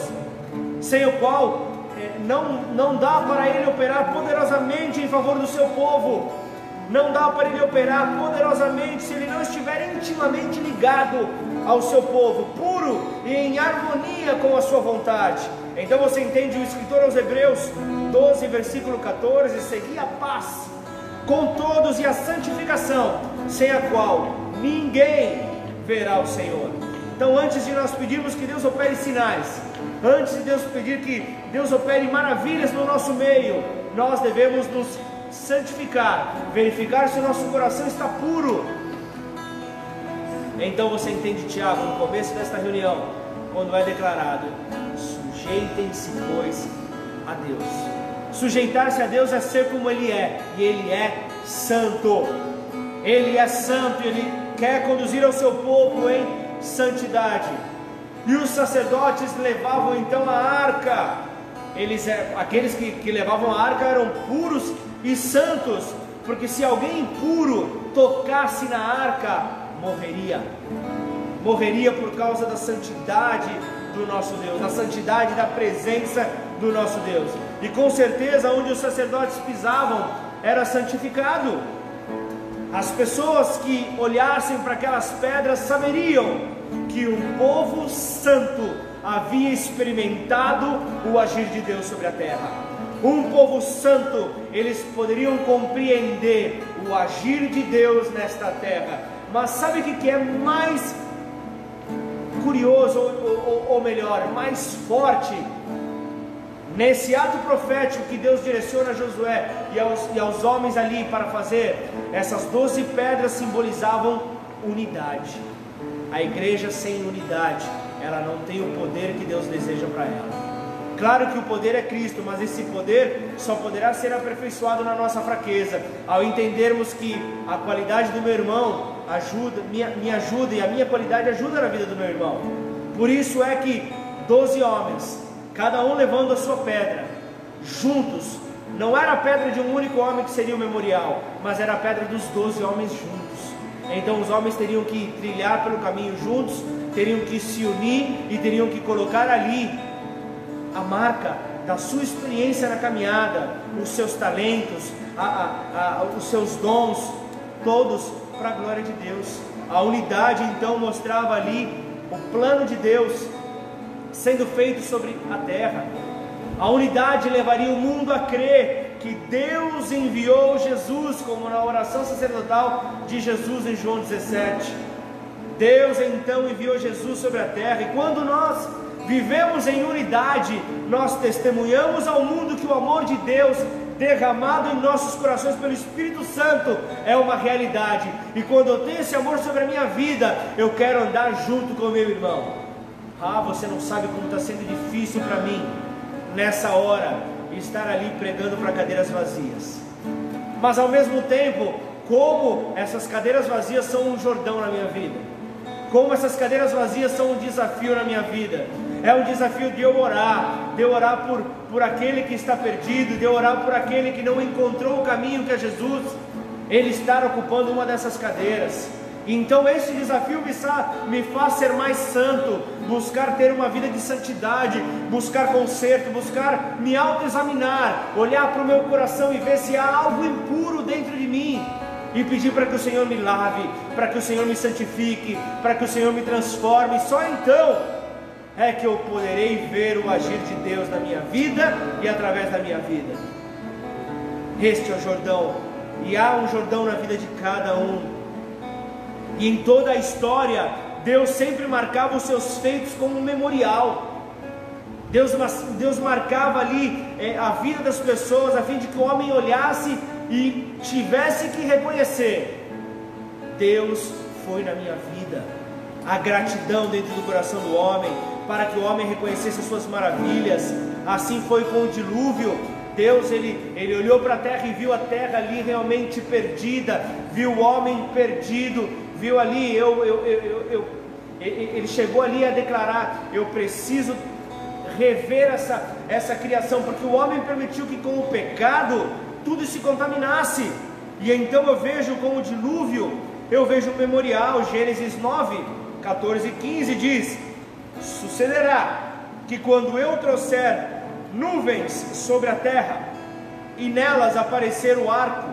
Speaker 1: sem o qual eh, não, não dá para ele operar poderosamente em favor do seu povo. Não dá para ele operar poderosamente se ele não estiver intimamente ligado ao seu povo, puro e em harmonia com a sua vontade. Então você entende o escritor aos Hebreus 12, versículo 14: seguir a paz com todos e a santificação, sem a qual ninguém verá o Senhor. Então, antes de nós pedirmos que Deus opere sinais, antes de Deus pedir que Deus opere maravilhas no nosso meio, nós devemos nos santificar, verificar se o nosso coração está puro. Então você entende, Tiago, no começo desta reunião, quando é declarado: sujeitem-se, pois, a Deus. Sujeitar-se a Deus é ser como Ele é, e Ele é santo. Ele é santo, Ele quer conduzir ao seu povo em santidade. E os sacerdotes levavam então a arca. Eles, é, aqueles que, que levavam a arca eram puros e santos, porque se alguém impuro tocasse na arca, morreria. Morreria por causa da santidade do nosso Deus, da santidade da presença do nosso Deus. E com certeza, onde os sacerdotes pisavam era santificado. As pessoas que olhassem para aquelas pedras saberiam que um povo santo havia experimentado o agir de Deus sobre a terra. Um povo santo, eles poderiam compreender o agir de Deus nesta terra. Mas sabe o que é mais curioso, ou, ou, ou melhor, mais forte Nesse ato profético que Deus direciona a Josué e aos, e aos homens ali para fazer, essas doze pedras simbolizavam unidade. A igreja sem unidade, ela não tem o poder que Deus deseja para ela. Claro que o poder é Cristo, mas esse poder só poderá ser aperfeiçoado na nossa fraqueza, ao entendermos que a qualidade do meu irmão ajuda, me, me ajuda e a minha qualidade ajuda na vida do meu irmão. Por isso é que doze homens cada um levando a sua pedra, juntos. Não era a pedra de um único homem que seria o memorial, mas era a pedra dos doze homens juntos. Então os homens teriam que trilhar pelo caminho juntos, teriam que se unir e teriam que colocar ali a marca da sua experiência na caminhada, os seus talentos, a, a, a, os seus dons, todos para a glória de Deus. A unidade então mostrava ali o plano de Deus sendo feito sobre a terra. A unidade levaria o mundo a crer que Deus enviou Jesus, como na oração sacerdotal de Jesus em João 17. Deus então enviou Jesus sobre a terra, e quando nós vivemos em unidade, nós testemunhamos ao mundo que o amor de Deus derramado em nossos corações pelo Espírito Santo é uma realidade. E quando eu tenho esse amor sobre a minha vida, eu quero andar junto com o meu irmão. Ah, você não sabe como está sendo difícil para mim nessa hora estar ali pregando para cadeiras vazias. Mas ao mesmo tempo, como essas cadeiras vazias são um Jordão na minha vida. Como essas cadeiras vazias são um desafio na minha vida. É um desafio de eu orar, de eu orar por, por aquele que está perdido, de orar por aquele que não encontrou o caminho que é Jesus, ele estar ocupando uma dessas cadeiras. Então esse desafio me faz ser mais santo, buscar ter uma vida de santidade, buscar conserto, buscar me autoexaminar, olhar para o meu coração e ver se há algo impuro dentro de mim e pedir para que o Senhor me lave, para que o Senhor me santifique, para que o Senhor me transforme. Só então é que eu poderei ver o agir de Deus na minha vida e através da minha vida. Este é o Jordão, e há um Jordão na vida de cada um. E em toda a história, Deus sempre marcava os seus feitos como um memorial. Deus, Deus marcava ali é, a vida das pessoas a fim de que o homem olhasse e tivesse que reconhecer: Deus foi na minha vida. A gratidão dentro do coração do homem, para que o homem reconhecesse as suas maravilhas. Assim foi com o dilúvio. Deus ele, ele olhou para a terra e viu a terra ali realmente perdida, viu o homem perdido, viu ali, eu, eu, eu, eu, ele chegou ali a declarar: Eu preciso rever essa, essa criação, porque o homem permitiu que com o pecado tudo se contaminasse. E então eu vejo com o dilúvio, eu vejo o memorial, Gênesis 9, 14 e 15 diz: Sucederá que quando eu trouxer nuvens sobre a terra e nelas aparecer o arco,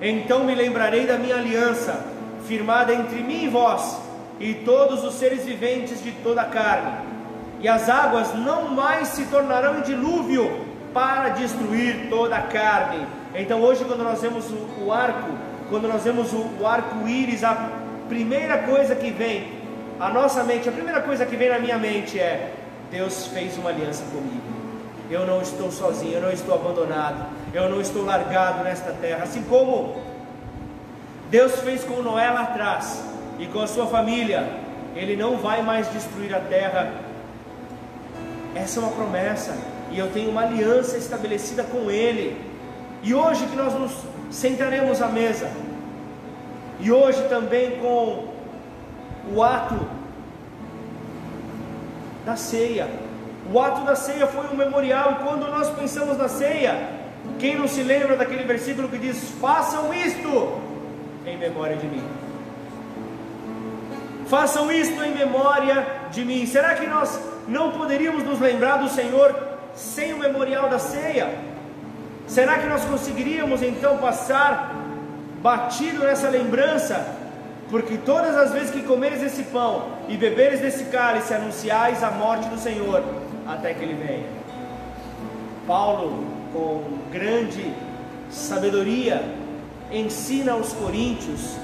Speaker 1: então me lembrarei da minha aliança, firmada entre mim e vós, e todos os seres viventes de toda a carne. E as águas não mais se tornarão dilúvio para destruir toda a carne. Então hoje quando nós vemos o, arco, quando nós vemos o arco-íris, a primeira coisa que vem à nossa mente, a primeira coisa que vem na minha mente é Deus fez uma aliança comigo. Eu não estou sozinho, eu não estou abandonado, eu não estou largado nesta terra. Assim como Deus fez com Noé lá atrás e com a sua família, Ele não vai mais destruir a terra. Essa é uma promessa, e eu tenho uma aliança estabelecida com Ele. E hoje que nós nos sentaremos à mesa, e hoje também com o ato da ceia. O ato da ceia foi um memorial, e quando nós pensamos na ceia, quem não se lembra daquele versículo que diz: façam isto em memória de mim. Façam isto em memória de mim. Será que nós não poderíamos nos lembrar do Senhor sem o memorial da ceia? Será que nós conseguiríamos então passar batido nessa lembrança? Porque todas as vezes que comeres esse pão e beberes desse cálice, anunciais a morte do Senhor até que ele venha. Paulo, com grande sabedoria, ensina aos coríntios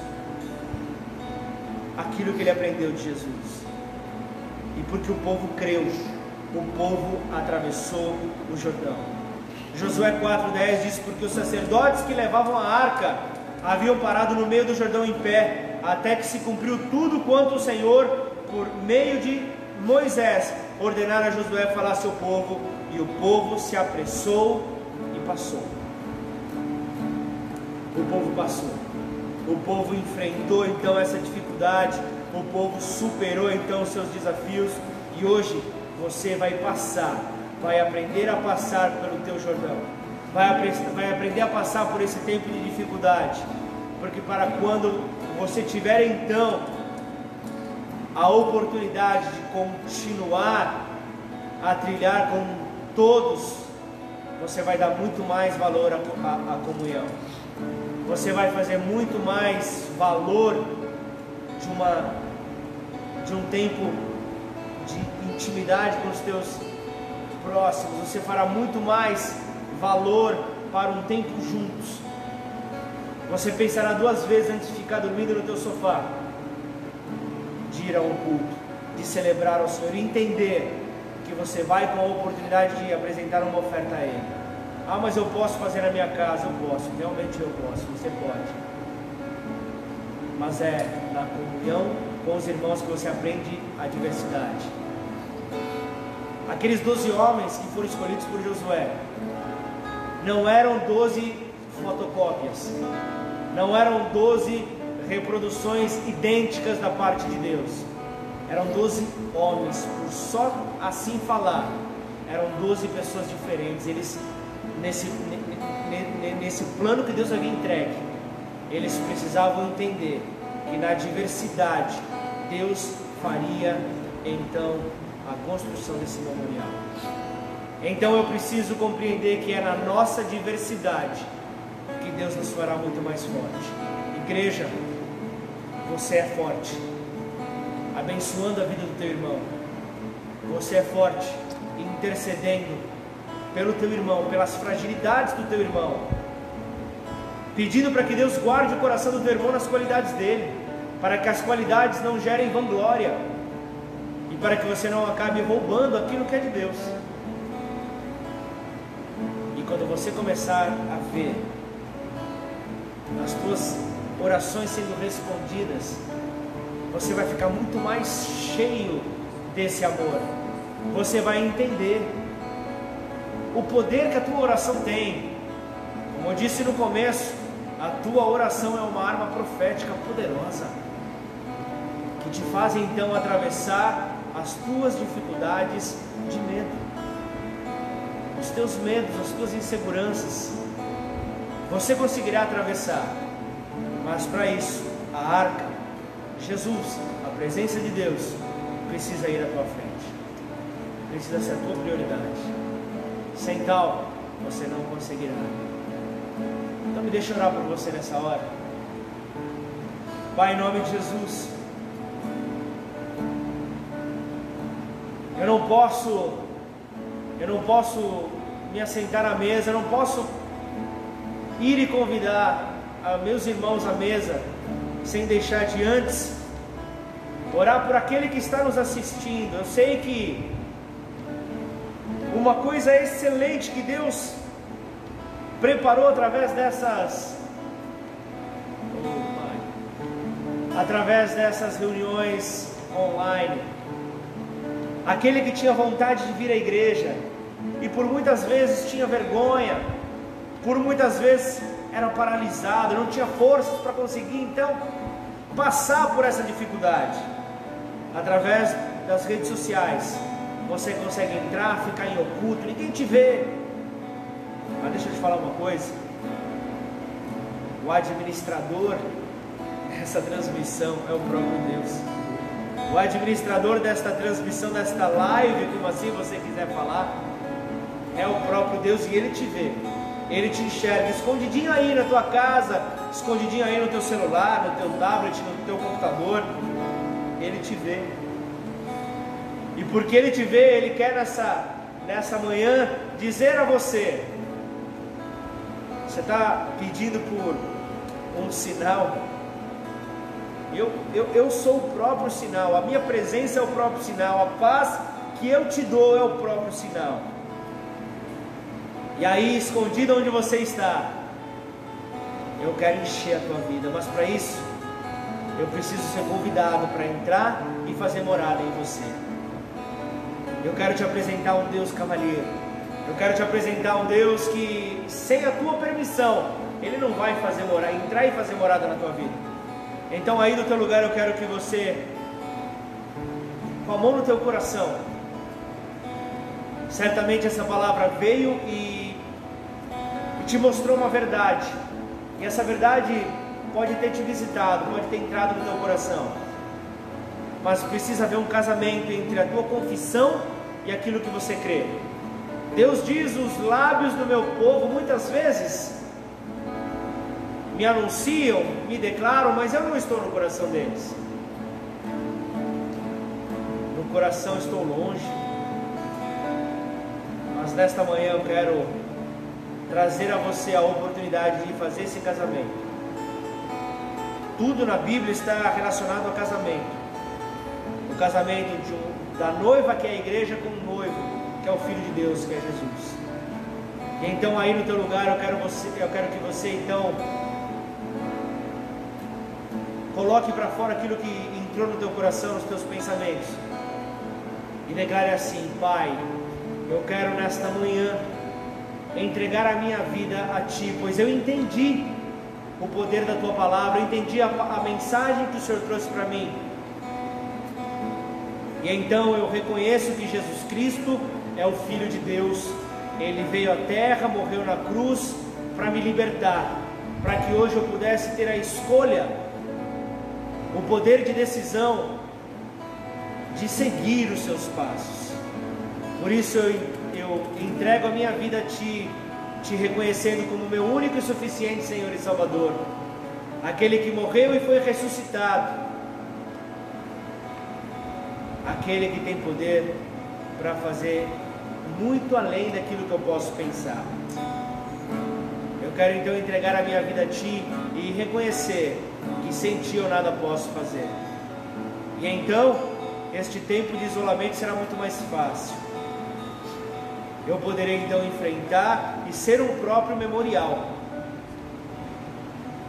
Speaker 1: aquilo que ele aprendeu de Jesus. E porque o povo creu, o povo atravessou o Jordão. Josué 4,10 diz: Porque os sacerdotes que levavam a arca haviam parado no meio do Jordão em pé, até que se cumpriu tudo quanto o Senhor, por meio de Moisés, ordenara a Josué falar ao seu povo, e o povo se apressou e passou. O povo passou. O povo enfrentou então essa dificuldade, o povo superou então os seus desafios. E hoje você vai passar, vai aprender a passar pelo teu Jordão, vai, vai aprender a passar por esse tempo de dificuldade, porque para quando você tiver então a oportunidade de continuar a trilhar com todos, você vai dar muito mais valor à, à, à comunhão você vai fazer muito mais valor de uma de um tempo de intimidade com os teus próximos. Você fará muito mais valor para um tempo juntos. Você pensará duas vezes antes de ficar dormindo no teu sofá, de ir a um culto, de celebrar ao Senhor e entender que você vai com a oportunidade de apresentar uma oferta a Ele ah, mas eu posso fazer na minha casa. Eu posso, realmente eu posso, você pode. Mas é na comunhão com os irmãos que você aprende a diversidade. Aqueles doze homens que foram escolhidos por Josué não eram doze fotocópias, não eram doze reproduções idênticas da parte de Deus. Eram doze homens, por só assim falar, eram doze pessoas diferentes. Eles nesse, nesse plano que Deus havia entregue, eles precisavam entender que na diversidade Deus faria então a construção desse memorial. Então eu preciso compreender que é na nossa diversidade Deus nos fará muito mais forte. Igreja, você é forte, abençoando a vida do teu irmão. Você é forte, intercedendo pelo teu irmão, pelas fragilidades do teu irmão, pedindo para que Deus guarde o coração do teu irmão nas qualidades dele, para que as qualidades não gerem vanglória e para que você não acabe roubando aquilo que é de Deus. E quando você começar a ver as tuas orações sendo respondidas, você vai ficar muito mais cheio desse amor. Você vai entender o poder que a tua oração tem. Como eu disse no começo, a tua oração é uma arma profética poderosa que te faz então atravessar as tuas dificuldades de medo, os teus medos, as tuas inseguranças. Você conseguirá atravessar, mas para isso, a arca, Jesus, a presença de Deus, precisa ir à tua frente, precisa ser a tua prioridade. Sem tal, você não conseguirá. Então me deixa orar por você nessa hora. Pai, em nome de Jesus. Eu não posso, eu não posso me assentar à mesa, eu não posso ir e convidar meus irmãos à mesa sem deixar de antes orar por aquele que está nos assistindo. Eu sei que uma coisa excelente que Deus preparou através dessas através dessas reuniões online. Aquele que tinha vontade de vir à igreja e por muitas vezes tinha vergonha, por muitas vezes era paralisado, não tinha forças para conseguir então passar por essa dificuldade. Através das redes sociais, você consegue entrar, ficar em oculto, ninguém te vê. Mas deixa eu te falar uma coisa. O administrador dessa transmissão é o próprio Deus. O administrador desta transmissão, desta live, como assim você quiser falar, é o próprio Deus e ele te vê. Ele te enxerga escondidinho aí na tua casa, escondidinho aí no teu celular, no teu tablet, no teu computador. Ele te vê. E porque Ele te vê, Ele quer nessa, nessa manhã dizer a você: você está pedindo por um sinal. Eu, eu, eu sou o próprio sinal, a minha presença é o próprio sinal, a paz que eu te dou é o próprio sinal. E aí, escondido onde você está, eu quero encher a tua vida, mas para isso, eu preciso ser convidado para entrar e fazer morada em você. Eu quero te apresentar um Deus cavalheiro. Eu quero te apresentar um Deus que, sem a tua permissão, Ele não vai fazer morar, entrar e fazer morada na tua vida. Então, aí do teu lugar, eu quero que você, com a mão no teu coração, certamente essa palavra veio e, te mostrou uma verdade. E essa verdade pode ter te visitado, pode ter entrado no teu coração. Mas precisa haver um casamento entre a tua confissão e aquilo que você crê. Deus diz: os lábios do meu povo muitas vezes me anunciam, me declaram, mas eu não estou no coração deles. No coração estou longe. Mas nesta manhã eu quero trazer a você a oportunidade de fazer esse casamento. Tudo na Bíblia está relacionado ao casamento. O casamento um da noiva que é a igreja com o noivo, que é o Filho de Deus, que é Jesus. E então aí no teu lugar eu quero, você, eu quero que você então coloque para fora aquilo que entrou no teu coração, nos teus pensamentos. E declare assim, Pai, eu quero nesta manhã entregar a minha vida a Ti, pois eu entendi o poder da Tua palavra, eu entendi a, a mensagem que o Senhor trouxe para mim e então eu reconheço que Jesus Cristo é o Filho de Deus. Ele veio à terra, morreu na cruz para me libertar, para que hoje eu pudesse ter a escolha, o poder de decisão de seguir os seus passos. Por isso eu, eu entrego a minha vida a Ti, te reconhecendo como meu único e suficiente Senhor e Salvador, aquele que morreu e foi ressuscitado, aquele que tem poder para fazer muito além daquilo que eu posso pensar. Eu quero então entregar a minha vida a Ti e reconhecer que sem Ti eu nada posso fazer. E então, este tempo de isolamento será muito mais fácil. Eu poderei então enfrentar e ser um próprio memorial,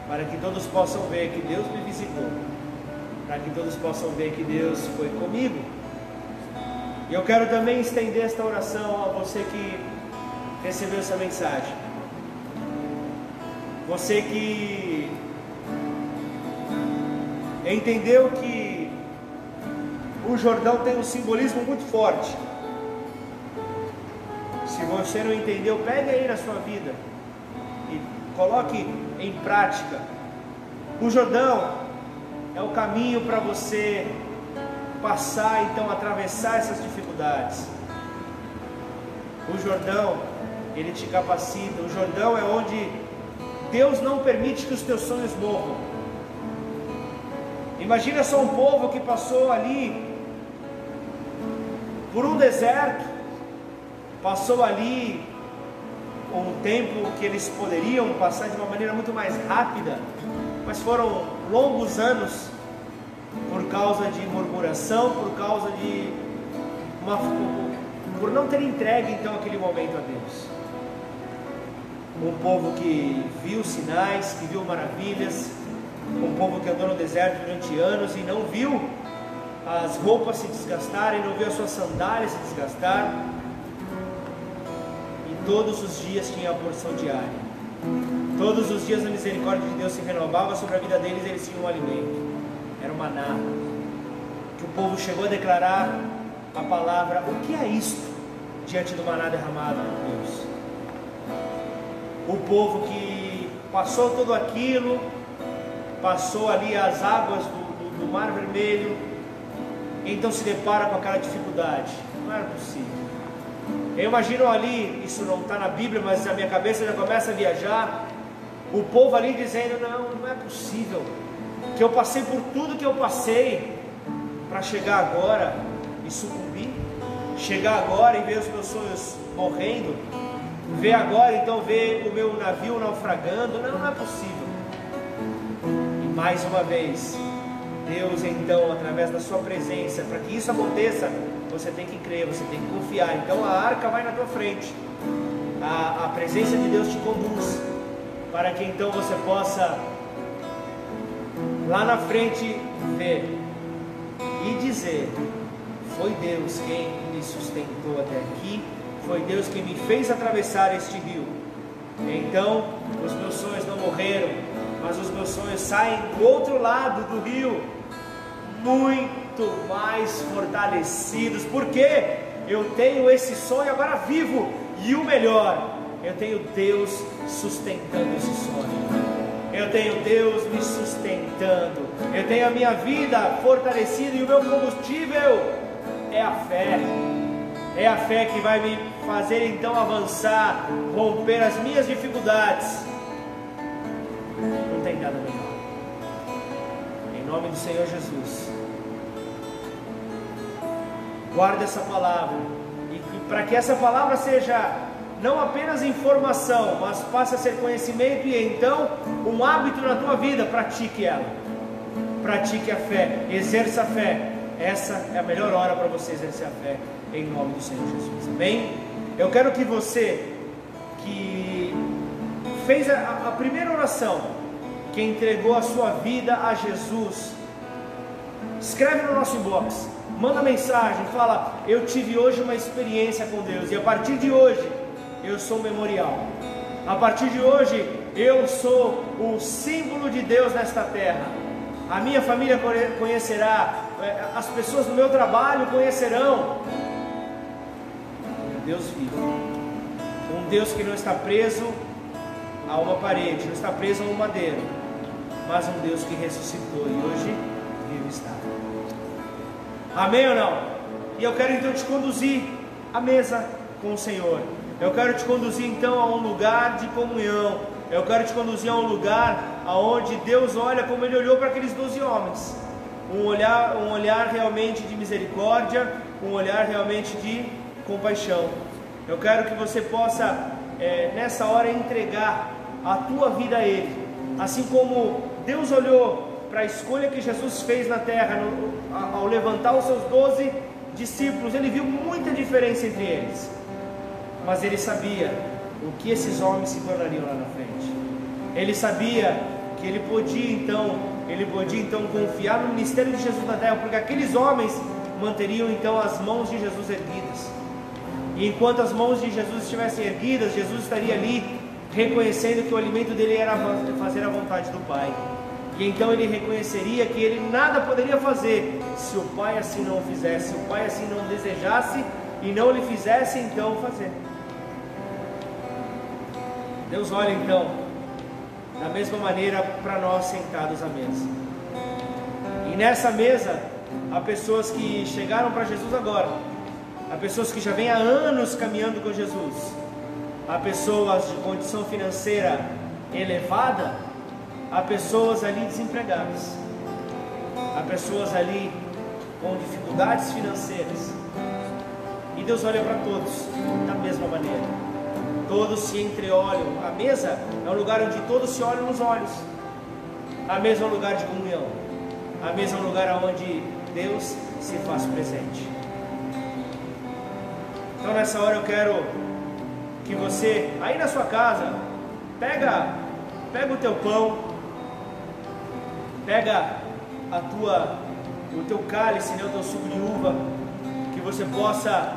Speaker 1: para que todos possam ver que Deus me visitou, para que todos possam ver que Deus foi comigo. E eu quero também estender esta oração a você que recebeu essa mensagem. Você que entendeu que o Jordão tem um simbolismo muito forte. Se você não entendeu, pegue aí na sua vida e coloque em prática. O Jordão é o caminho para você passar, então atravessar essas dificuldades. O Jordão, ele te capacita. O Jordão é onde Deus não permite que os teus sonhos morram. Imagina só um povo que passou ali por um deserto, passou ali um tempo que eles poderiam passar de uma maneira muito mais rápida, mas foram longos anos por causa de murmuração, por causa de uma, por não ter entregue então aquele momento a Deus. Um povo que viu sinais, que viu maravilhas, um povo que andou no deserto durante anos e não viu as roupas se desgastarem, não viu as suas sandálias se desgastar. E todos os dias tinha a porção diária. Todos os dias a misericórdia de Deus se renovava sobre a vida deles, eles tinham um alimento. Era o maná. Que o povo chegou a declarar a palavra: O que é isto diante do maná derramado por Deus? O povo que passou tudo aquilo, passou ali as águas do, do, do Mar Vermelho, então se depara com aquela dificuldade. Não era possível. Eu imagino ali, isso não está na Bíblia, mas a minha cabeça já começa a viajar. O povo ali dizendo: Não, não é possível. Que eu passei por tudo que eu passei para chegar agora e sucumbir. Chegar agora e ver os meus sonhos morrendo. Ver agora, então, ver o meu navio naufragando. Não, não é possível. E mais uma vez, Deus então, através da sua presença, para que isso aconteça, você tem que crer, você tem que confiar. Então a arca vai na tua frente, a, a presença de Deus te conduz, para que então você possa lá na frente ver e dizer: Foi Deus quem me sustentou até aqui, foi Deus quem me fez atravessar este rio. Então os meus sonhos não morreram, mas os meus sonhos saem do outro lado do rio muito mais fortalecidos, porque eu tenho esse sonho agora vivo, e o melhor, eu tenho Deus sustentando esse sonho. Eu tenho Deus me sustentando. Eu tenho a minha vida fortalecida e o meu combustível é a fé. É a fé que vai me fazer então avançar, romper as minhas dificuldades. Não tem nada melhor. Em nome do Senhor Jesus. Guarda essa palavra. E para que essa palavra seja não apenas informação, mas passe a ser conhecimento e então um hábito na tua vida, pratique ela. Pratique a fé, exerça a fé. Essa é a melhor hora para você exercer a fé, em nome do Senhor Jesus. Amém? Eu quero que você que fez a, a primeira oração, que entregou a sua vida a Jesus, escreve no nosso inbox, manda mensagem, fala: Eu tive hoje uma experiência com Deus, e a partir de hoje eu sou um memorial. A partir de hoje, eu sou o símbolo de Deus nesta terra. A minha família conhecerá, é, as pessoas do meu trabalho conhecerão. Um Deus vivo, um Deus que não está preso a uma parede, não está preso a um madeiro, mas um Deus que ressuscitou e hoje. Amém ou não? E eu quero então te conduzir à mesa com o Senhor. Eu quero te conduzir então a um lugar de comunhão. Eu quero te conduzir a um lugar aonde Deus olha como Ele olhou para aqueles doze homens. Um olhar, um olhar realmente de misericórdia, um olhar realmente de compaixão. Eu quero que você possa é, nessa hora entregar a tua vida a Ele, assim como Deus olhou para a escolha que Jesus fez na terra no, ao levantar os seus doze discípulos, ele viu muita diferença entre eles, mas ele sabia o que esses homens se tornariam lá na frente. Ele sabia que ele podia então, ele podia então confiar no ministério de Jesus na terra, porque aqueles homens manteriam então as mãos de Jesus erguidas. E enquanto as mãos de Jesus estivessem erguidas, Jesus estaria ali reconhecendo que o alimento dele era fazer a vontade do Pai. E então ele reconheceria que ele nada poderia fazer se o Pai assim não o fizesse, se o Pai assim não desejasse e não lhe fizesse então fazer. Deus olha então da mesma maneira para nós sentados à mesa. E nessa mesa há pessoas que chegaram para Jesus agora, há pessoas que já vêm há anos caminhando com Jesus, há pessoas de condição financeira elevada há pessoas ali desempregadas, há pessoas ali com dificuldades financeiras. E Deus olha para todos da mesma maneira. Todos se entreolham. A mesa é um lugar onde todos se olham nos olhos. A mesa é um lugar de comunhão. A mesa é um lugar onde Deus se faz presente. Então nessa hora eu quero que você, aí na sua casa, pega, pega o teu pão, Pega a tua, o teu cálice, né, o teu suco de uva, que você possa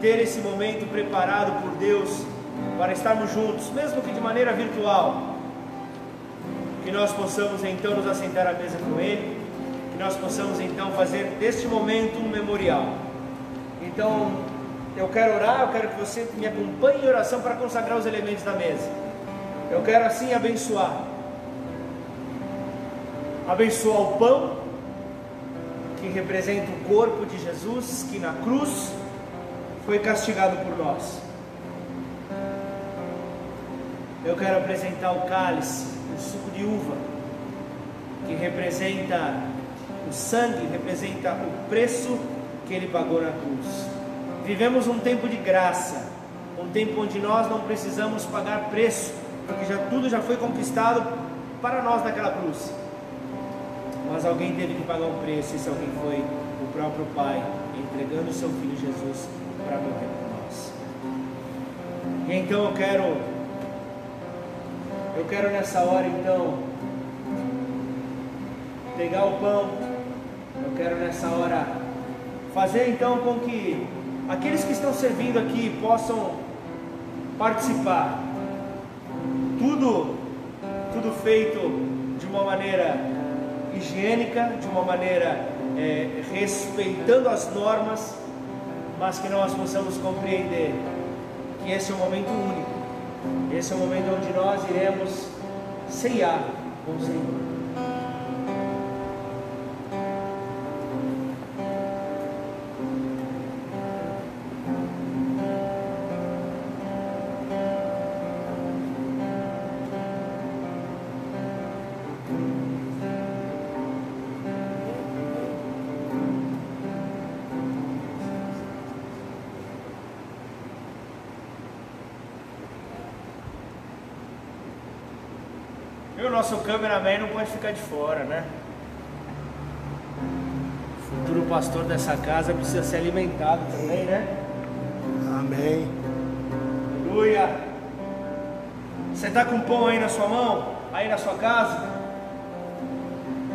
Speaker 1: ter esse momento preparado por Deus para estarmos juntos, mesmo que de maneira virtual. Que nós possamos então nos assentar à mesa com Ele, que nós possamos então fazer deste momento um memorial. Então, eu quero orar, eu quero que você me acompanhe em oração para consagrar os elementos da mesa. Eu quero assim abençoar abençoa o pão, que representa o corpo de Jesus, que na cruz foi castigado por nós. Eu quero apresentar o cálice, o suco de uva, que representa o sangue, representa o preço que ele pagou na cruz. Vivemos um tempo de graça, um tempo onde nós não precisamos pagar preço, porque já tudo já foi conquistado para nós naquela cruz mas alguém teve que pagar um preço, e esse alguém foi o próprio Pai, entregando o seu Filho Jesus para morrer por nós. E então eu quero, eu quero nessa hora então, pegar o pão, eu quero nessa hora fazer então com que aqueles que estão servindo aqui possam participar. Tudo, tudo feito de uma maneira higiênica, de uma maneira é, respeitando as normas, mas que nós possamos compreender que esse é um momento único, esse é o momento onde nós iremos ceiar com o Senhor. Nosso cameraman não pode ficar de fora, né? O futuro pastor dessa casa precisa ser alimentado também, né?
Speaker 2: Amém.
Speaker 1: Aleluia. Você está com pão aí na sua mão? Aí na sua casa?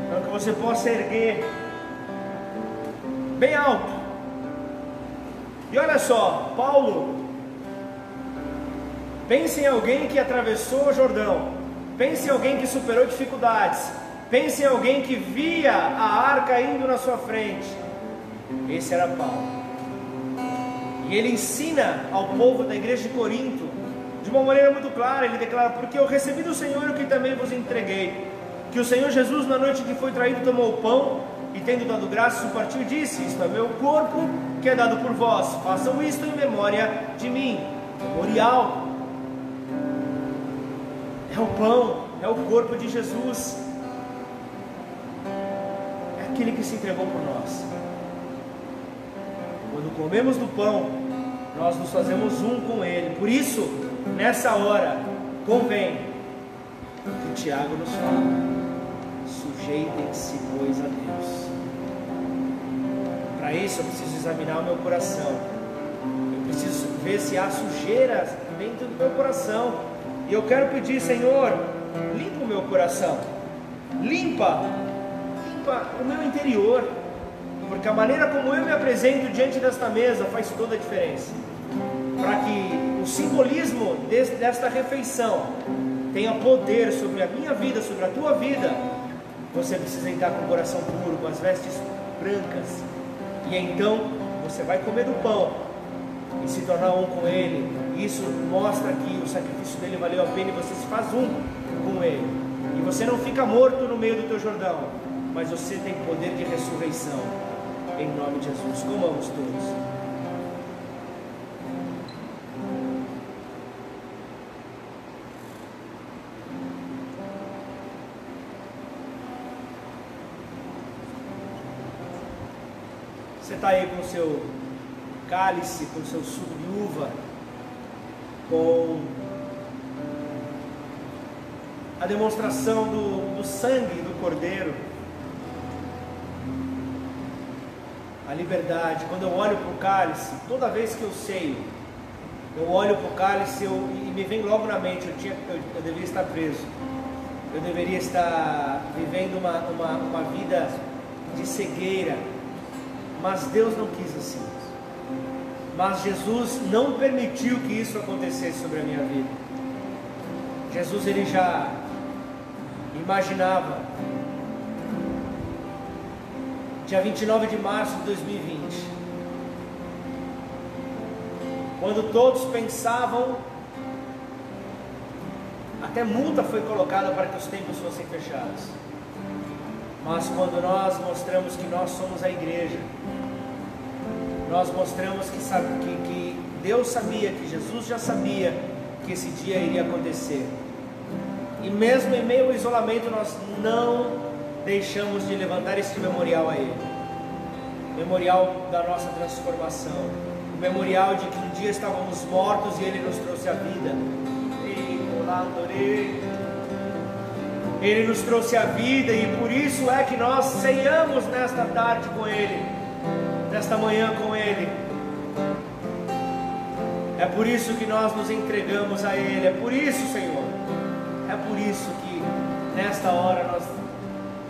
Speaker 1: Para que você possa erguer bem alto. E olha só, Paulo, pense em alguém que atravessou o Jordão Pense em alguém que superou dificuldades. Pense em alguém que via a arca indo na sua frente. Esse era Paulo. E ele ensina ao povo da igreja de Corinto, de uma maneira muito clara, ele declara: Porque eu recebi do Senhor o que também vos entreguei, que o Senhor Jesus, na noite que foi traído, tomou o pão e, tendo dado graças, o partiu e disse: Isto é meu corpo que é dado por vós, façam isto em memória de mim. Memorial é o pão, é o corpo de Jesus, é aquele que se entregou por nós. Quando comemos do pão, nós nos fazemos um com Ele. Por isso, nessa hora, convém que Tiago nos fala: sujeitem-se, pois, a Deus. Para isso, eu preciso examinar o meu coração. Eu preciso ver se há sujeira dentro do meu coração. E eu quero pedir, Senhor, limpa o meu coração. Limpa, limpa o meu interior porque a maneira como eu me apresento diante desta mesa faz toda a diferença. Para que o simbolismo desta refeição tenha poder sobre a minha vida, sobre a tua vida, você precisa entrar com o coração puro, com as vestes brancas, e então você vai comer do pão e se tornar um com Ele. Isso mostra que o sacrifício dele valeu a pena e você se faz um com Ele. E você não fica morto no meio do teu Jordão, mas você tem poder de ressurreição em nome de Jesus. Comamos todos. Você está aí com o seu cálice, com o seu suco de uva, com a demonstração do, do sangue do Cordeiro. a liberdade. Quando eu olho para o cálice, toda vez que eu sei, eu olho para o cálice eu, e me vem logo na mente, eu, tinha, eu, eu deveria estar preso. Eu deveria estar vivendo uma, uma, uma vida de cegueira. Mas Deus não quis assim. Mas Jesus não permitiu que isso acontecesse sobre a minha vida. Jesus ele já imaginava. Dia 29 de março de 2020, quando todos pensavam, até multa foi colocada para que os templos fossem fechados, mas quando nós mostramos que nós somos a igreja, nós mostramos que, que, que Deus sabia, que Jesus já sabia que esse dia iria acontecer, e mesmo em meio ao isolamento, nós não deixamos de levantar este memorial a Ele. Memorial da nossa transformação, o memorial de que um dia estávamos mortos e Ele nos trouxe a vida. Ele nos trouxe a vida e por isso é que nós ceiamos nesta tarde com Ele, nesta manhã com Ele. É por isso que nós nos entregamos a Ele, é por isso, Senhor, é por isso que nesta hora nós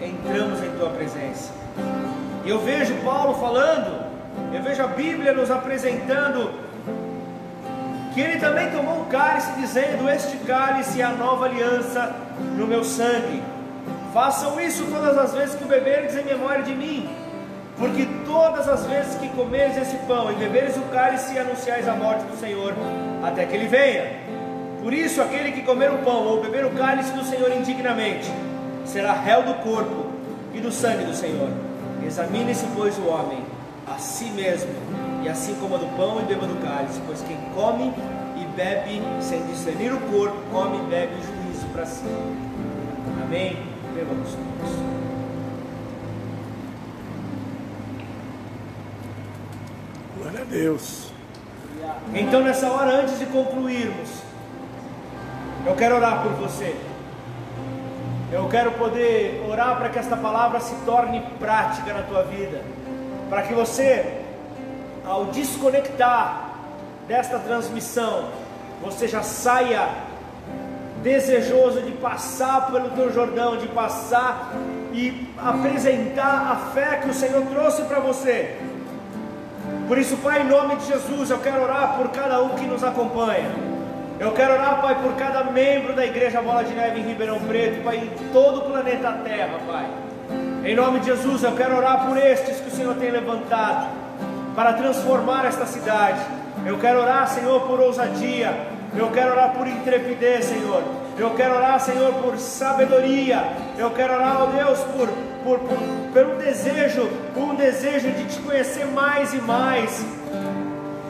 Speaker 1: entramos em tua presença. Eu vejo Paulo falando, eu vejo a Bíblia nos apresentando que ele também tomou um cálice, dizendo: Este cálice é a nova aliança no meu sangue. Façam isso todas as vezes que beberdes em memória de mim, porque todas as vezes que comeres esse pão e beberes o cálice, anunciais a morte do Senhor até que ele venha. Por isso, aquele que comer o pão ou beber o cálice do Senhor indignamente será réu do corpo e do sangue do Senhor. Examine-se, pois, o homem a si mesmo, e assim coma do pão e beba do cálice, pois quem come e bebe sem discernir o corpo, come e bebe juízo para si. Amém? Bebamos todos.
Speaker 2: Glória a Deus.
Speaker 1: Então, nessa hora, antes de concluirmos, eu quero orar por você. Eu quero poder orar para que esta palavra se torne prática na tua vida, para que você, ao desconectar desta transmissão, você já saia desejoso de passar pelo teu Jordão, de passar e apresentar a fé que o Senhor trouxe para você. Por isso, Pai, em nome de Jesus, eu quero orar por cada um que nos acompanha. Eu quero orar, Pai, por cada membro da Igreja Bola de Neve em Ribeirão Preto, Pai, em todo o planeta Terra, Pai. Em nome de Jesus, eu quero orar por estes que o Senhor tem levantado para transformar esta cidade. Eu quero orar, Senhor, por ousadia. Eu quero orar por intrepidez, Senhor. Eu quero orar, Senhor, por sabedoria. Eu quero orar, ó Deus, por, por, por, por um desejo, um desejo de te conhecer mais e mais.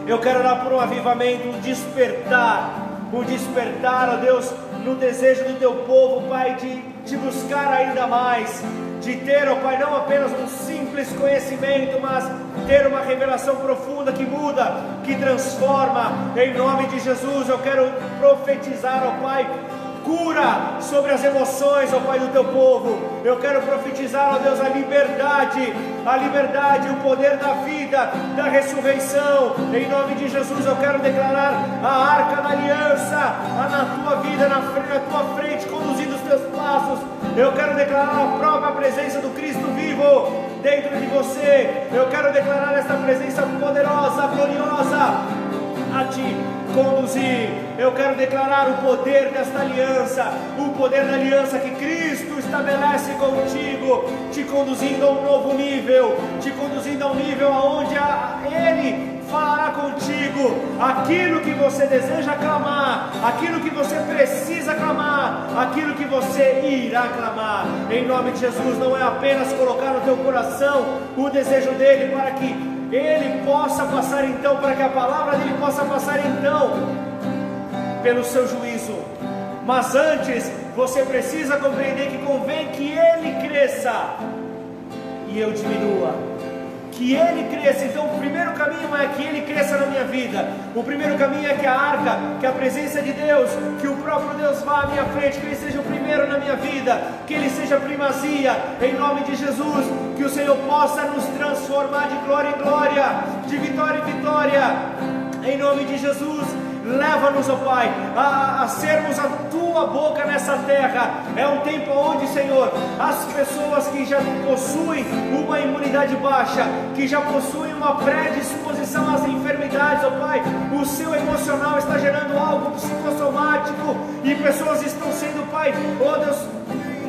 Speaker 1: Eu quero orar por um avivamento, um despertar, um despertar, ó Deus, no desejo do teu povo, Pai, de te buscar ainda mais, de ter, ó Pai, não apenas um simples conhecimento, mas ter uma revelação profunda que muda, que transforma. Em nome de Jesus, eu quero profetizar, ó Pai, cura sobre as emoções, ó Pai do teu povo. Eu quero profetizar, ó Deus, a liberdade, a liberdade, o poder da vida, da ressurreição. Em nome de Jesus, eu quero declarar a arca da aliança na tua vida, na, na tua frente, conduzindo os teus passos. Eu quero declarar a própria presença do Cristo vivo dentro de você. Eu quero declarar esta presença poderosa, gloriosa a ti conduzir. Eu quero declarar o poder desta aliança, o poder da aliança que Cristo estabelece contigo, te conduzindo a um novo nível, te conduzindo a um nível aonde Ele falará contigo aquilo que você deseja clamar, aquilo que você precisa clamar, aquilo que você irá clamar. Em nome de Jesus, não é apenas colocar no teu coração o desejo dele para que ele possa passar então, para que a palavra dele possa passar então pelo seu juízo. Mas antes, você precisa compreender que convém que ele cresça e eu diminua que ele cresça. Então, o primeiro caminho é que ele cresça na minha vida. O primeiro caminho é que a arca, que a presença de Deus, que o próprio Deus vá à minha frente, que ele seja o primeiro na minha vida, que ele seja primazia, em nome de Jesus, que o Senhor possa nos transformar de glória em glória, de vitória em vitória, em nome de Jesus. Leva-nos, ó Pai, a, a, sermos a tua boca nessa terra. É um tempo onde, Senhor, as pessoas que já possuem uma imunidade baixa, que já possuem uma predisposição às enfermidades, ó Pai, o seu emocional está gerando algo psicossomático e pessoas estão sendo, Pai, ó Deus,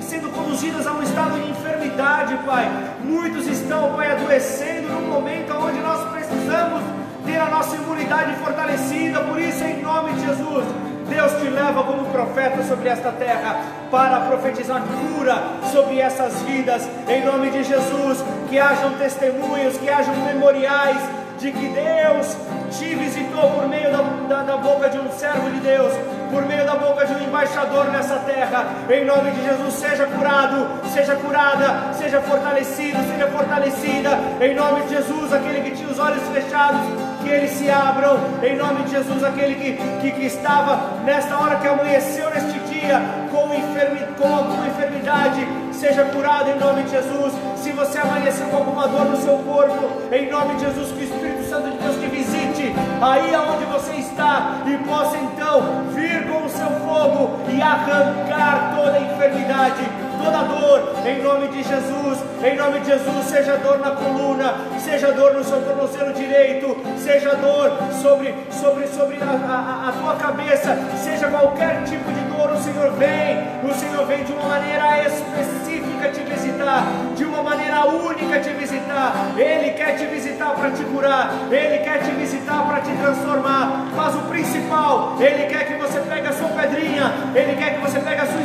Speaker 1: sendo conduzidas a um estado de enfermidade, Pai. Muitos estão, Pai, adoecendo no momento onde nós precisamos ter a nossa imunidade fortalecida, por isso, em nome de Jesus, Deus te leva como profeta sobre esta terra para profetizar cura sobre essas vidas, em nome de Jesus, que hajam testemunhos, que hajam memoriais de que Deus te visitou por meio da, da, da, boca de um servo de Deus, por meio da boca de um embaixador nessa terra. Em nome de Jesus, seja curado, seja curada, seja fortalecido, seja fortalecida. Em nome de Jesus, aquele que tinha os olhos fechados, que eles se abram. Em nome de Jesus, aquele que, que, que estava nesta hora que amanheceu neste dia com, enfermi, com alguma enfermidade, seja curado em nome de Jesus. Se você amanheceu com alguma dor no seu corpo, em nome de Jesus, que o Espírito Santo de Deus te visite aí aonde você está e possa então vir com o seu fogo e arrancar toda a enfermidade, toda dor, em nome de Jesus. Em nome de Jesus, seja dor na coluna, seja dor no seu tornozelo direito, seja dor sobre, sobre, sobre a, a, a tua cabeça, seja qualquer tipo de dor, o Senhor vem, o Senhor vem de uma maneira específica te visitar, de uma maneira única te visitar. Ele quer te visitar para te curar, Ele quer te visitar para te transformar. Mas o principal, Ele quer que você pegue a sua pedrinha, Ele quer que você pegue a sua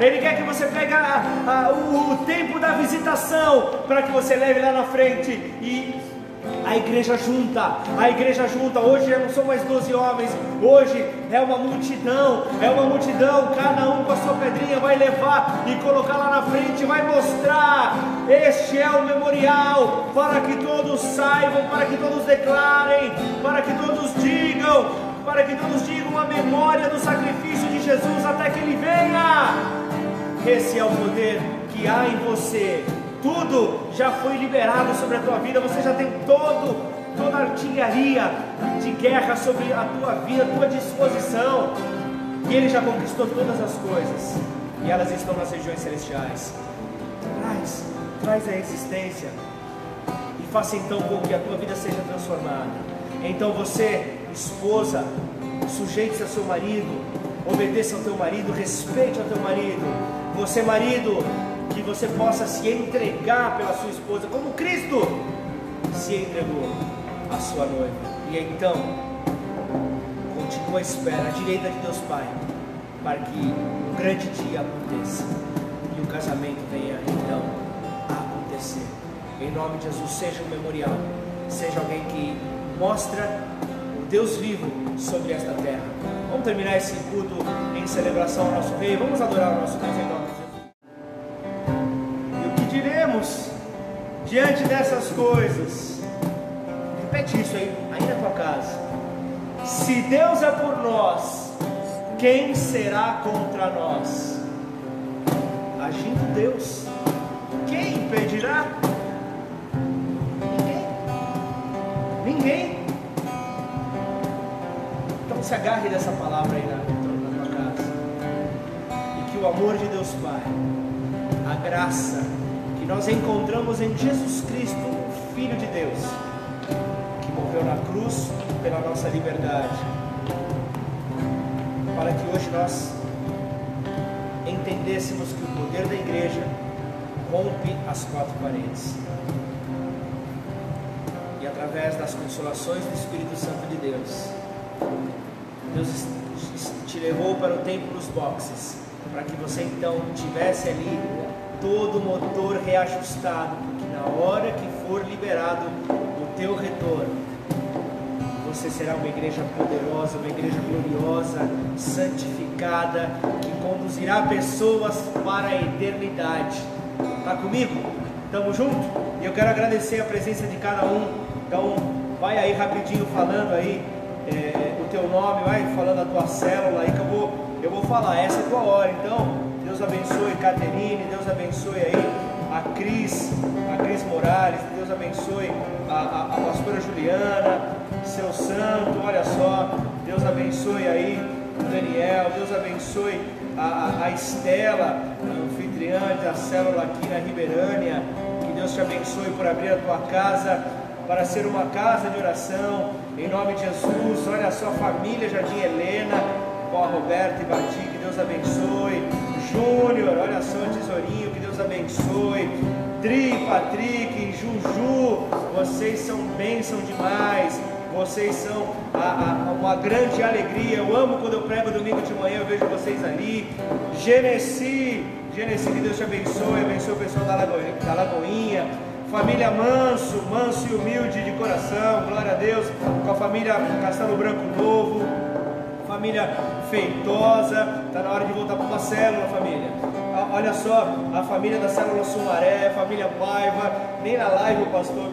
Speaker 1: Ele quer que você pegue a, a, o, o tempo da visitação para que você leve lá na frente e a igreja junta, a igreja junta. Hoje não são mais 12 homens, hoje é uma multidão, é uma multidão. Cada um com a sua pedrinha vai levar e colocar lá na frente, vai mostrar. Este é o memorial para que todos saibam, para que todos declarem, para que todos digam, para que todos digam a memória do sacrifício de Jesus até que Ele venha. Esse é o poder que há em você tudo já foi liberado sobre a tua vida, você já tem todo, toda a artilharia de guerra sobre a tua vida, a tua disposição. E Ele já conquistou todas as coisas, e elas estão nas regiões celestiais. Traz, traz a existência, e faça então com que a tua vida seja transformada. Então você, esposa, sujeite-se ao seu marido, obedeça ao teu marido, respeite ao teu marido. Você, marido, que você possa se entregar pela sua esposa, como Cristo se entregou à sua noiva. E então, continua à espera, à direita de Deus Pai, para que um grande dia aconteça e o casamento venha então a acontecer. Em nome de Jesus, seja um memorial, seja alguém que mostra Deus vivo sobre esta terra. Vamos terminar esse culto em celebração ao nosso Rei. Vamos adorar o nosso Deus em nome de Jesus. E o que diremos diante dessas coisas? Repete isso aí, aí na tua casa. Se Deus é por nós, quem será contra nós? Agindo Deus, quem impedirá? Agarre dessa palavra aí na, na tua casa. E que o amor de Deus Pai, a graça que nós encontramos em Jesus Cristo, o Filho de Deus, que morreu na cruz pela nossa liberdade, para que hoje nós entendêssemos que o poder da igreja rompe as quatro paredes. E através das consolações do Espírito Santo de Deus, Deus te levou para o templo dos boxes, para que você então tivesse ali todo o motor reajustado, porque na hora que for liberado o teu retorno, você será uma igreja poderosa, uma igreja gloriosa, santificada, que conduzirá pessoas para a eternidade. Está comigo? Estamos juntos? E eu quero agradecer a presença de cada um. Então, vai aí rapidinho falando aí é, teu nome, vai falando a tua célula aí que eu vou, eu vou falar. Essa é a tua hora. Então, Deus abençoe Caterine, Deus abençoe aí a Cris, a Cris Morales, Deus abençoe a, a, a pastora Juliana, seu santo, olha só, Deus abençoe aí o Daniel, Deus abençoe a, a, Estela, a anfitriã da célula aqui na Ribeirânia, que Deus te abençoe por abrir a tua casa para ser uma casa de oração, em nome de Jesus, olha só a família Jardim Helena, com a Roberta e Bati, que Deus abençoe, Júnior, olha só tesourinho, que Deus abençoe, Tri, Patrick, Juju, vocês são bênção demais, vocês são a, a, uma grande alegria. Eu amo quando eu prego domingo de manhã, eu vejo vocês ali. Genesi, Genesi, que Deus te abençoe, abençoe o pessoal da Lagoinha, da Lagoinha. Família Manso, manso e humilde de coração, glória a Deus. Com a família Castelo Branco Novo, família feitosa. Está na hora de voltar para uma célula, família. Olha só, a família da célula Sumaré, família Paiva. Nem na live o pastor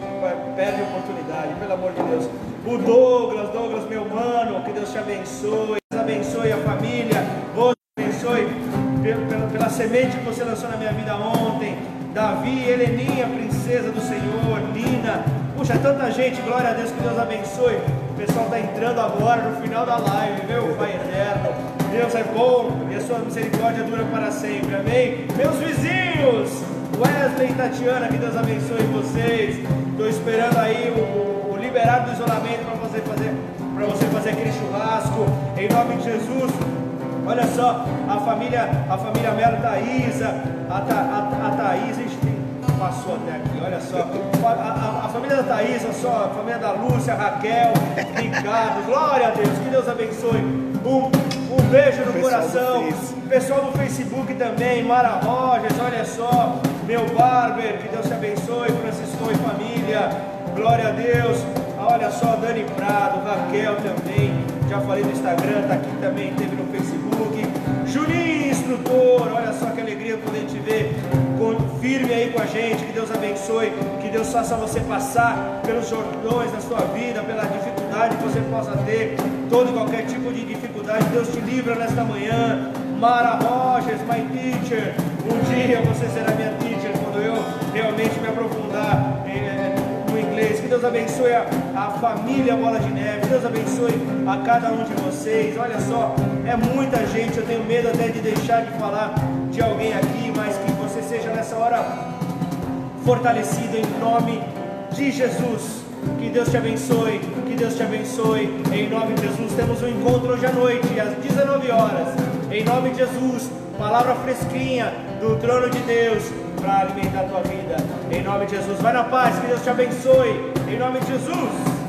Speaker 1: perde a oportunidade, pelo amor de Deus. O Douglas, Douglas, meu mano, que Deus te abençoe. Deus abençoe a família. Deus abençoe pela, pela semente que você lançou na minha vida ontem. Davi, Heleninha, princesa do Senhor, Nina. Puxa, tanta gente, glória a Deus, que Deus abençoe. O pessoal está entrando agora no final da live, meu Pai eterno. Deus é bom e a sua misericórdia dura para sempre, amém? Meus vizinhos, Wesley e Tatiana, que Deus abençoe vocês. Estou esperando aí o, o liberado do isolamento para você fazer para você fazer aquele churrasco em nome de Jesus. Olha só, a família, a família Melo Thaísa, a, a, a Thaís, passou até aqui, olha só. A, a, a, família da Thaísa, só, a família da Lúcia, Raquel, Ricardo, glória a Deus, que Deus abençoe. Um, um beijo no coração. Pessoal do Facebook também, Mara Rogers, olha só. Meu Barber, que Deus te abençoe, Francisco e família, glória a Deus. Olha só, Dani Prado, Raquel também, já falei no Instagram, tá aqui também, teve no Facebook. Juninho, instrutor, olha só que alegria poder te ver firme aí com a gente, que Deus abençoe, que Deus faça você passar pelos jordões da sua vida, pela dificuldade que você possa ter, todo e qualquer tipo de dificuldade, Deus te livra nesta manhã. Mara Rogers, my teacher, um dia você será minha teacher quando eu realmente me aprofundar no Que Deus abençoe a, a família Bola de Neve, Deus abençoe a cada um de vocês. Olha só, é muita gente, eu tenho medo até de deixar de falar de alguém aqui, mas que você seja nessa hora fortalecido em nome de Jesus. Que Deus te abençoe, que Deus te abençoe. Em nome de Jesus, temos um encontro hoje à noite, às 19 horas. Em nome de Jesus, palavra fresquinha do trono de Deus para alimentar a tua vida. Em nome de Jesus, vai na paz, que Deus te abençoe. Em nome de Jesus.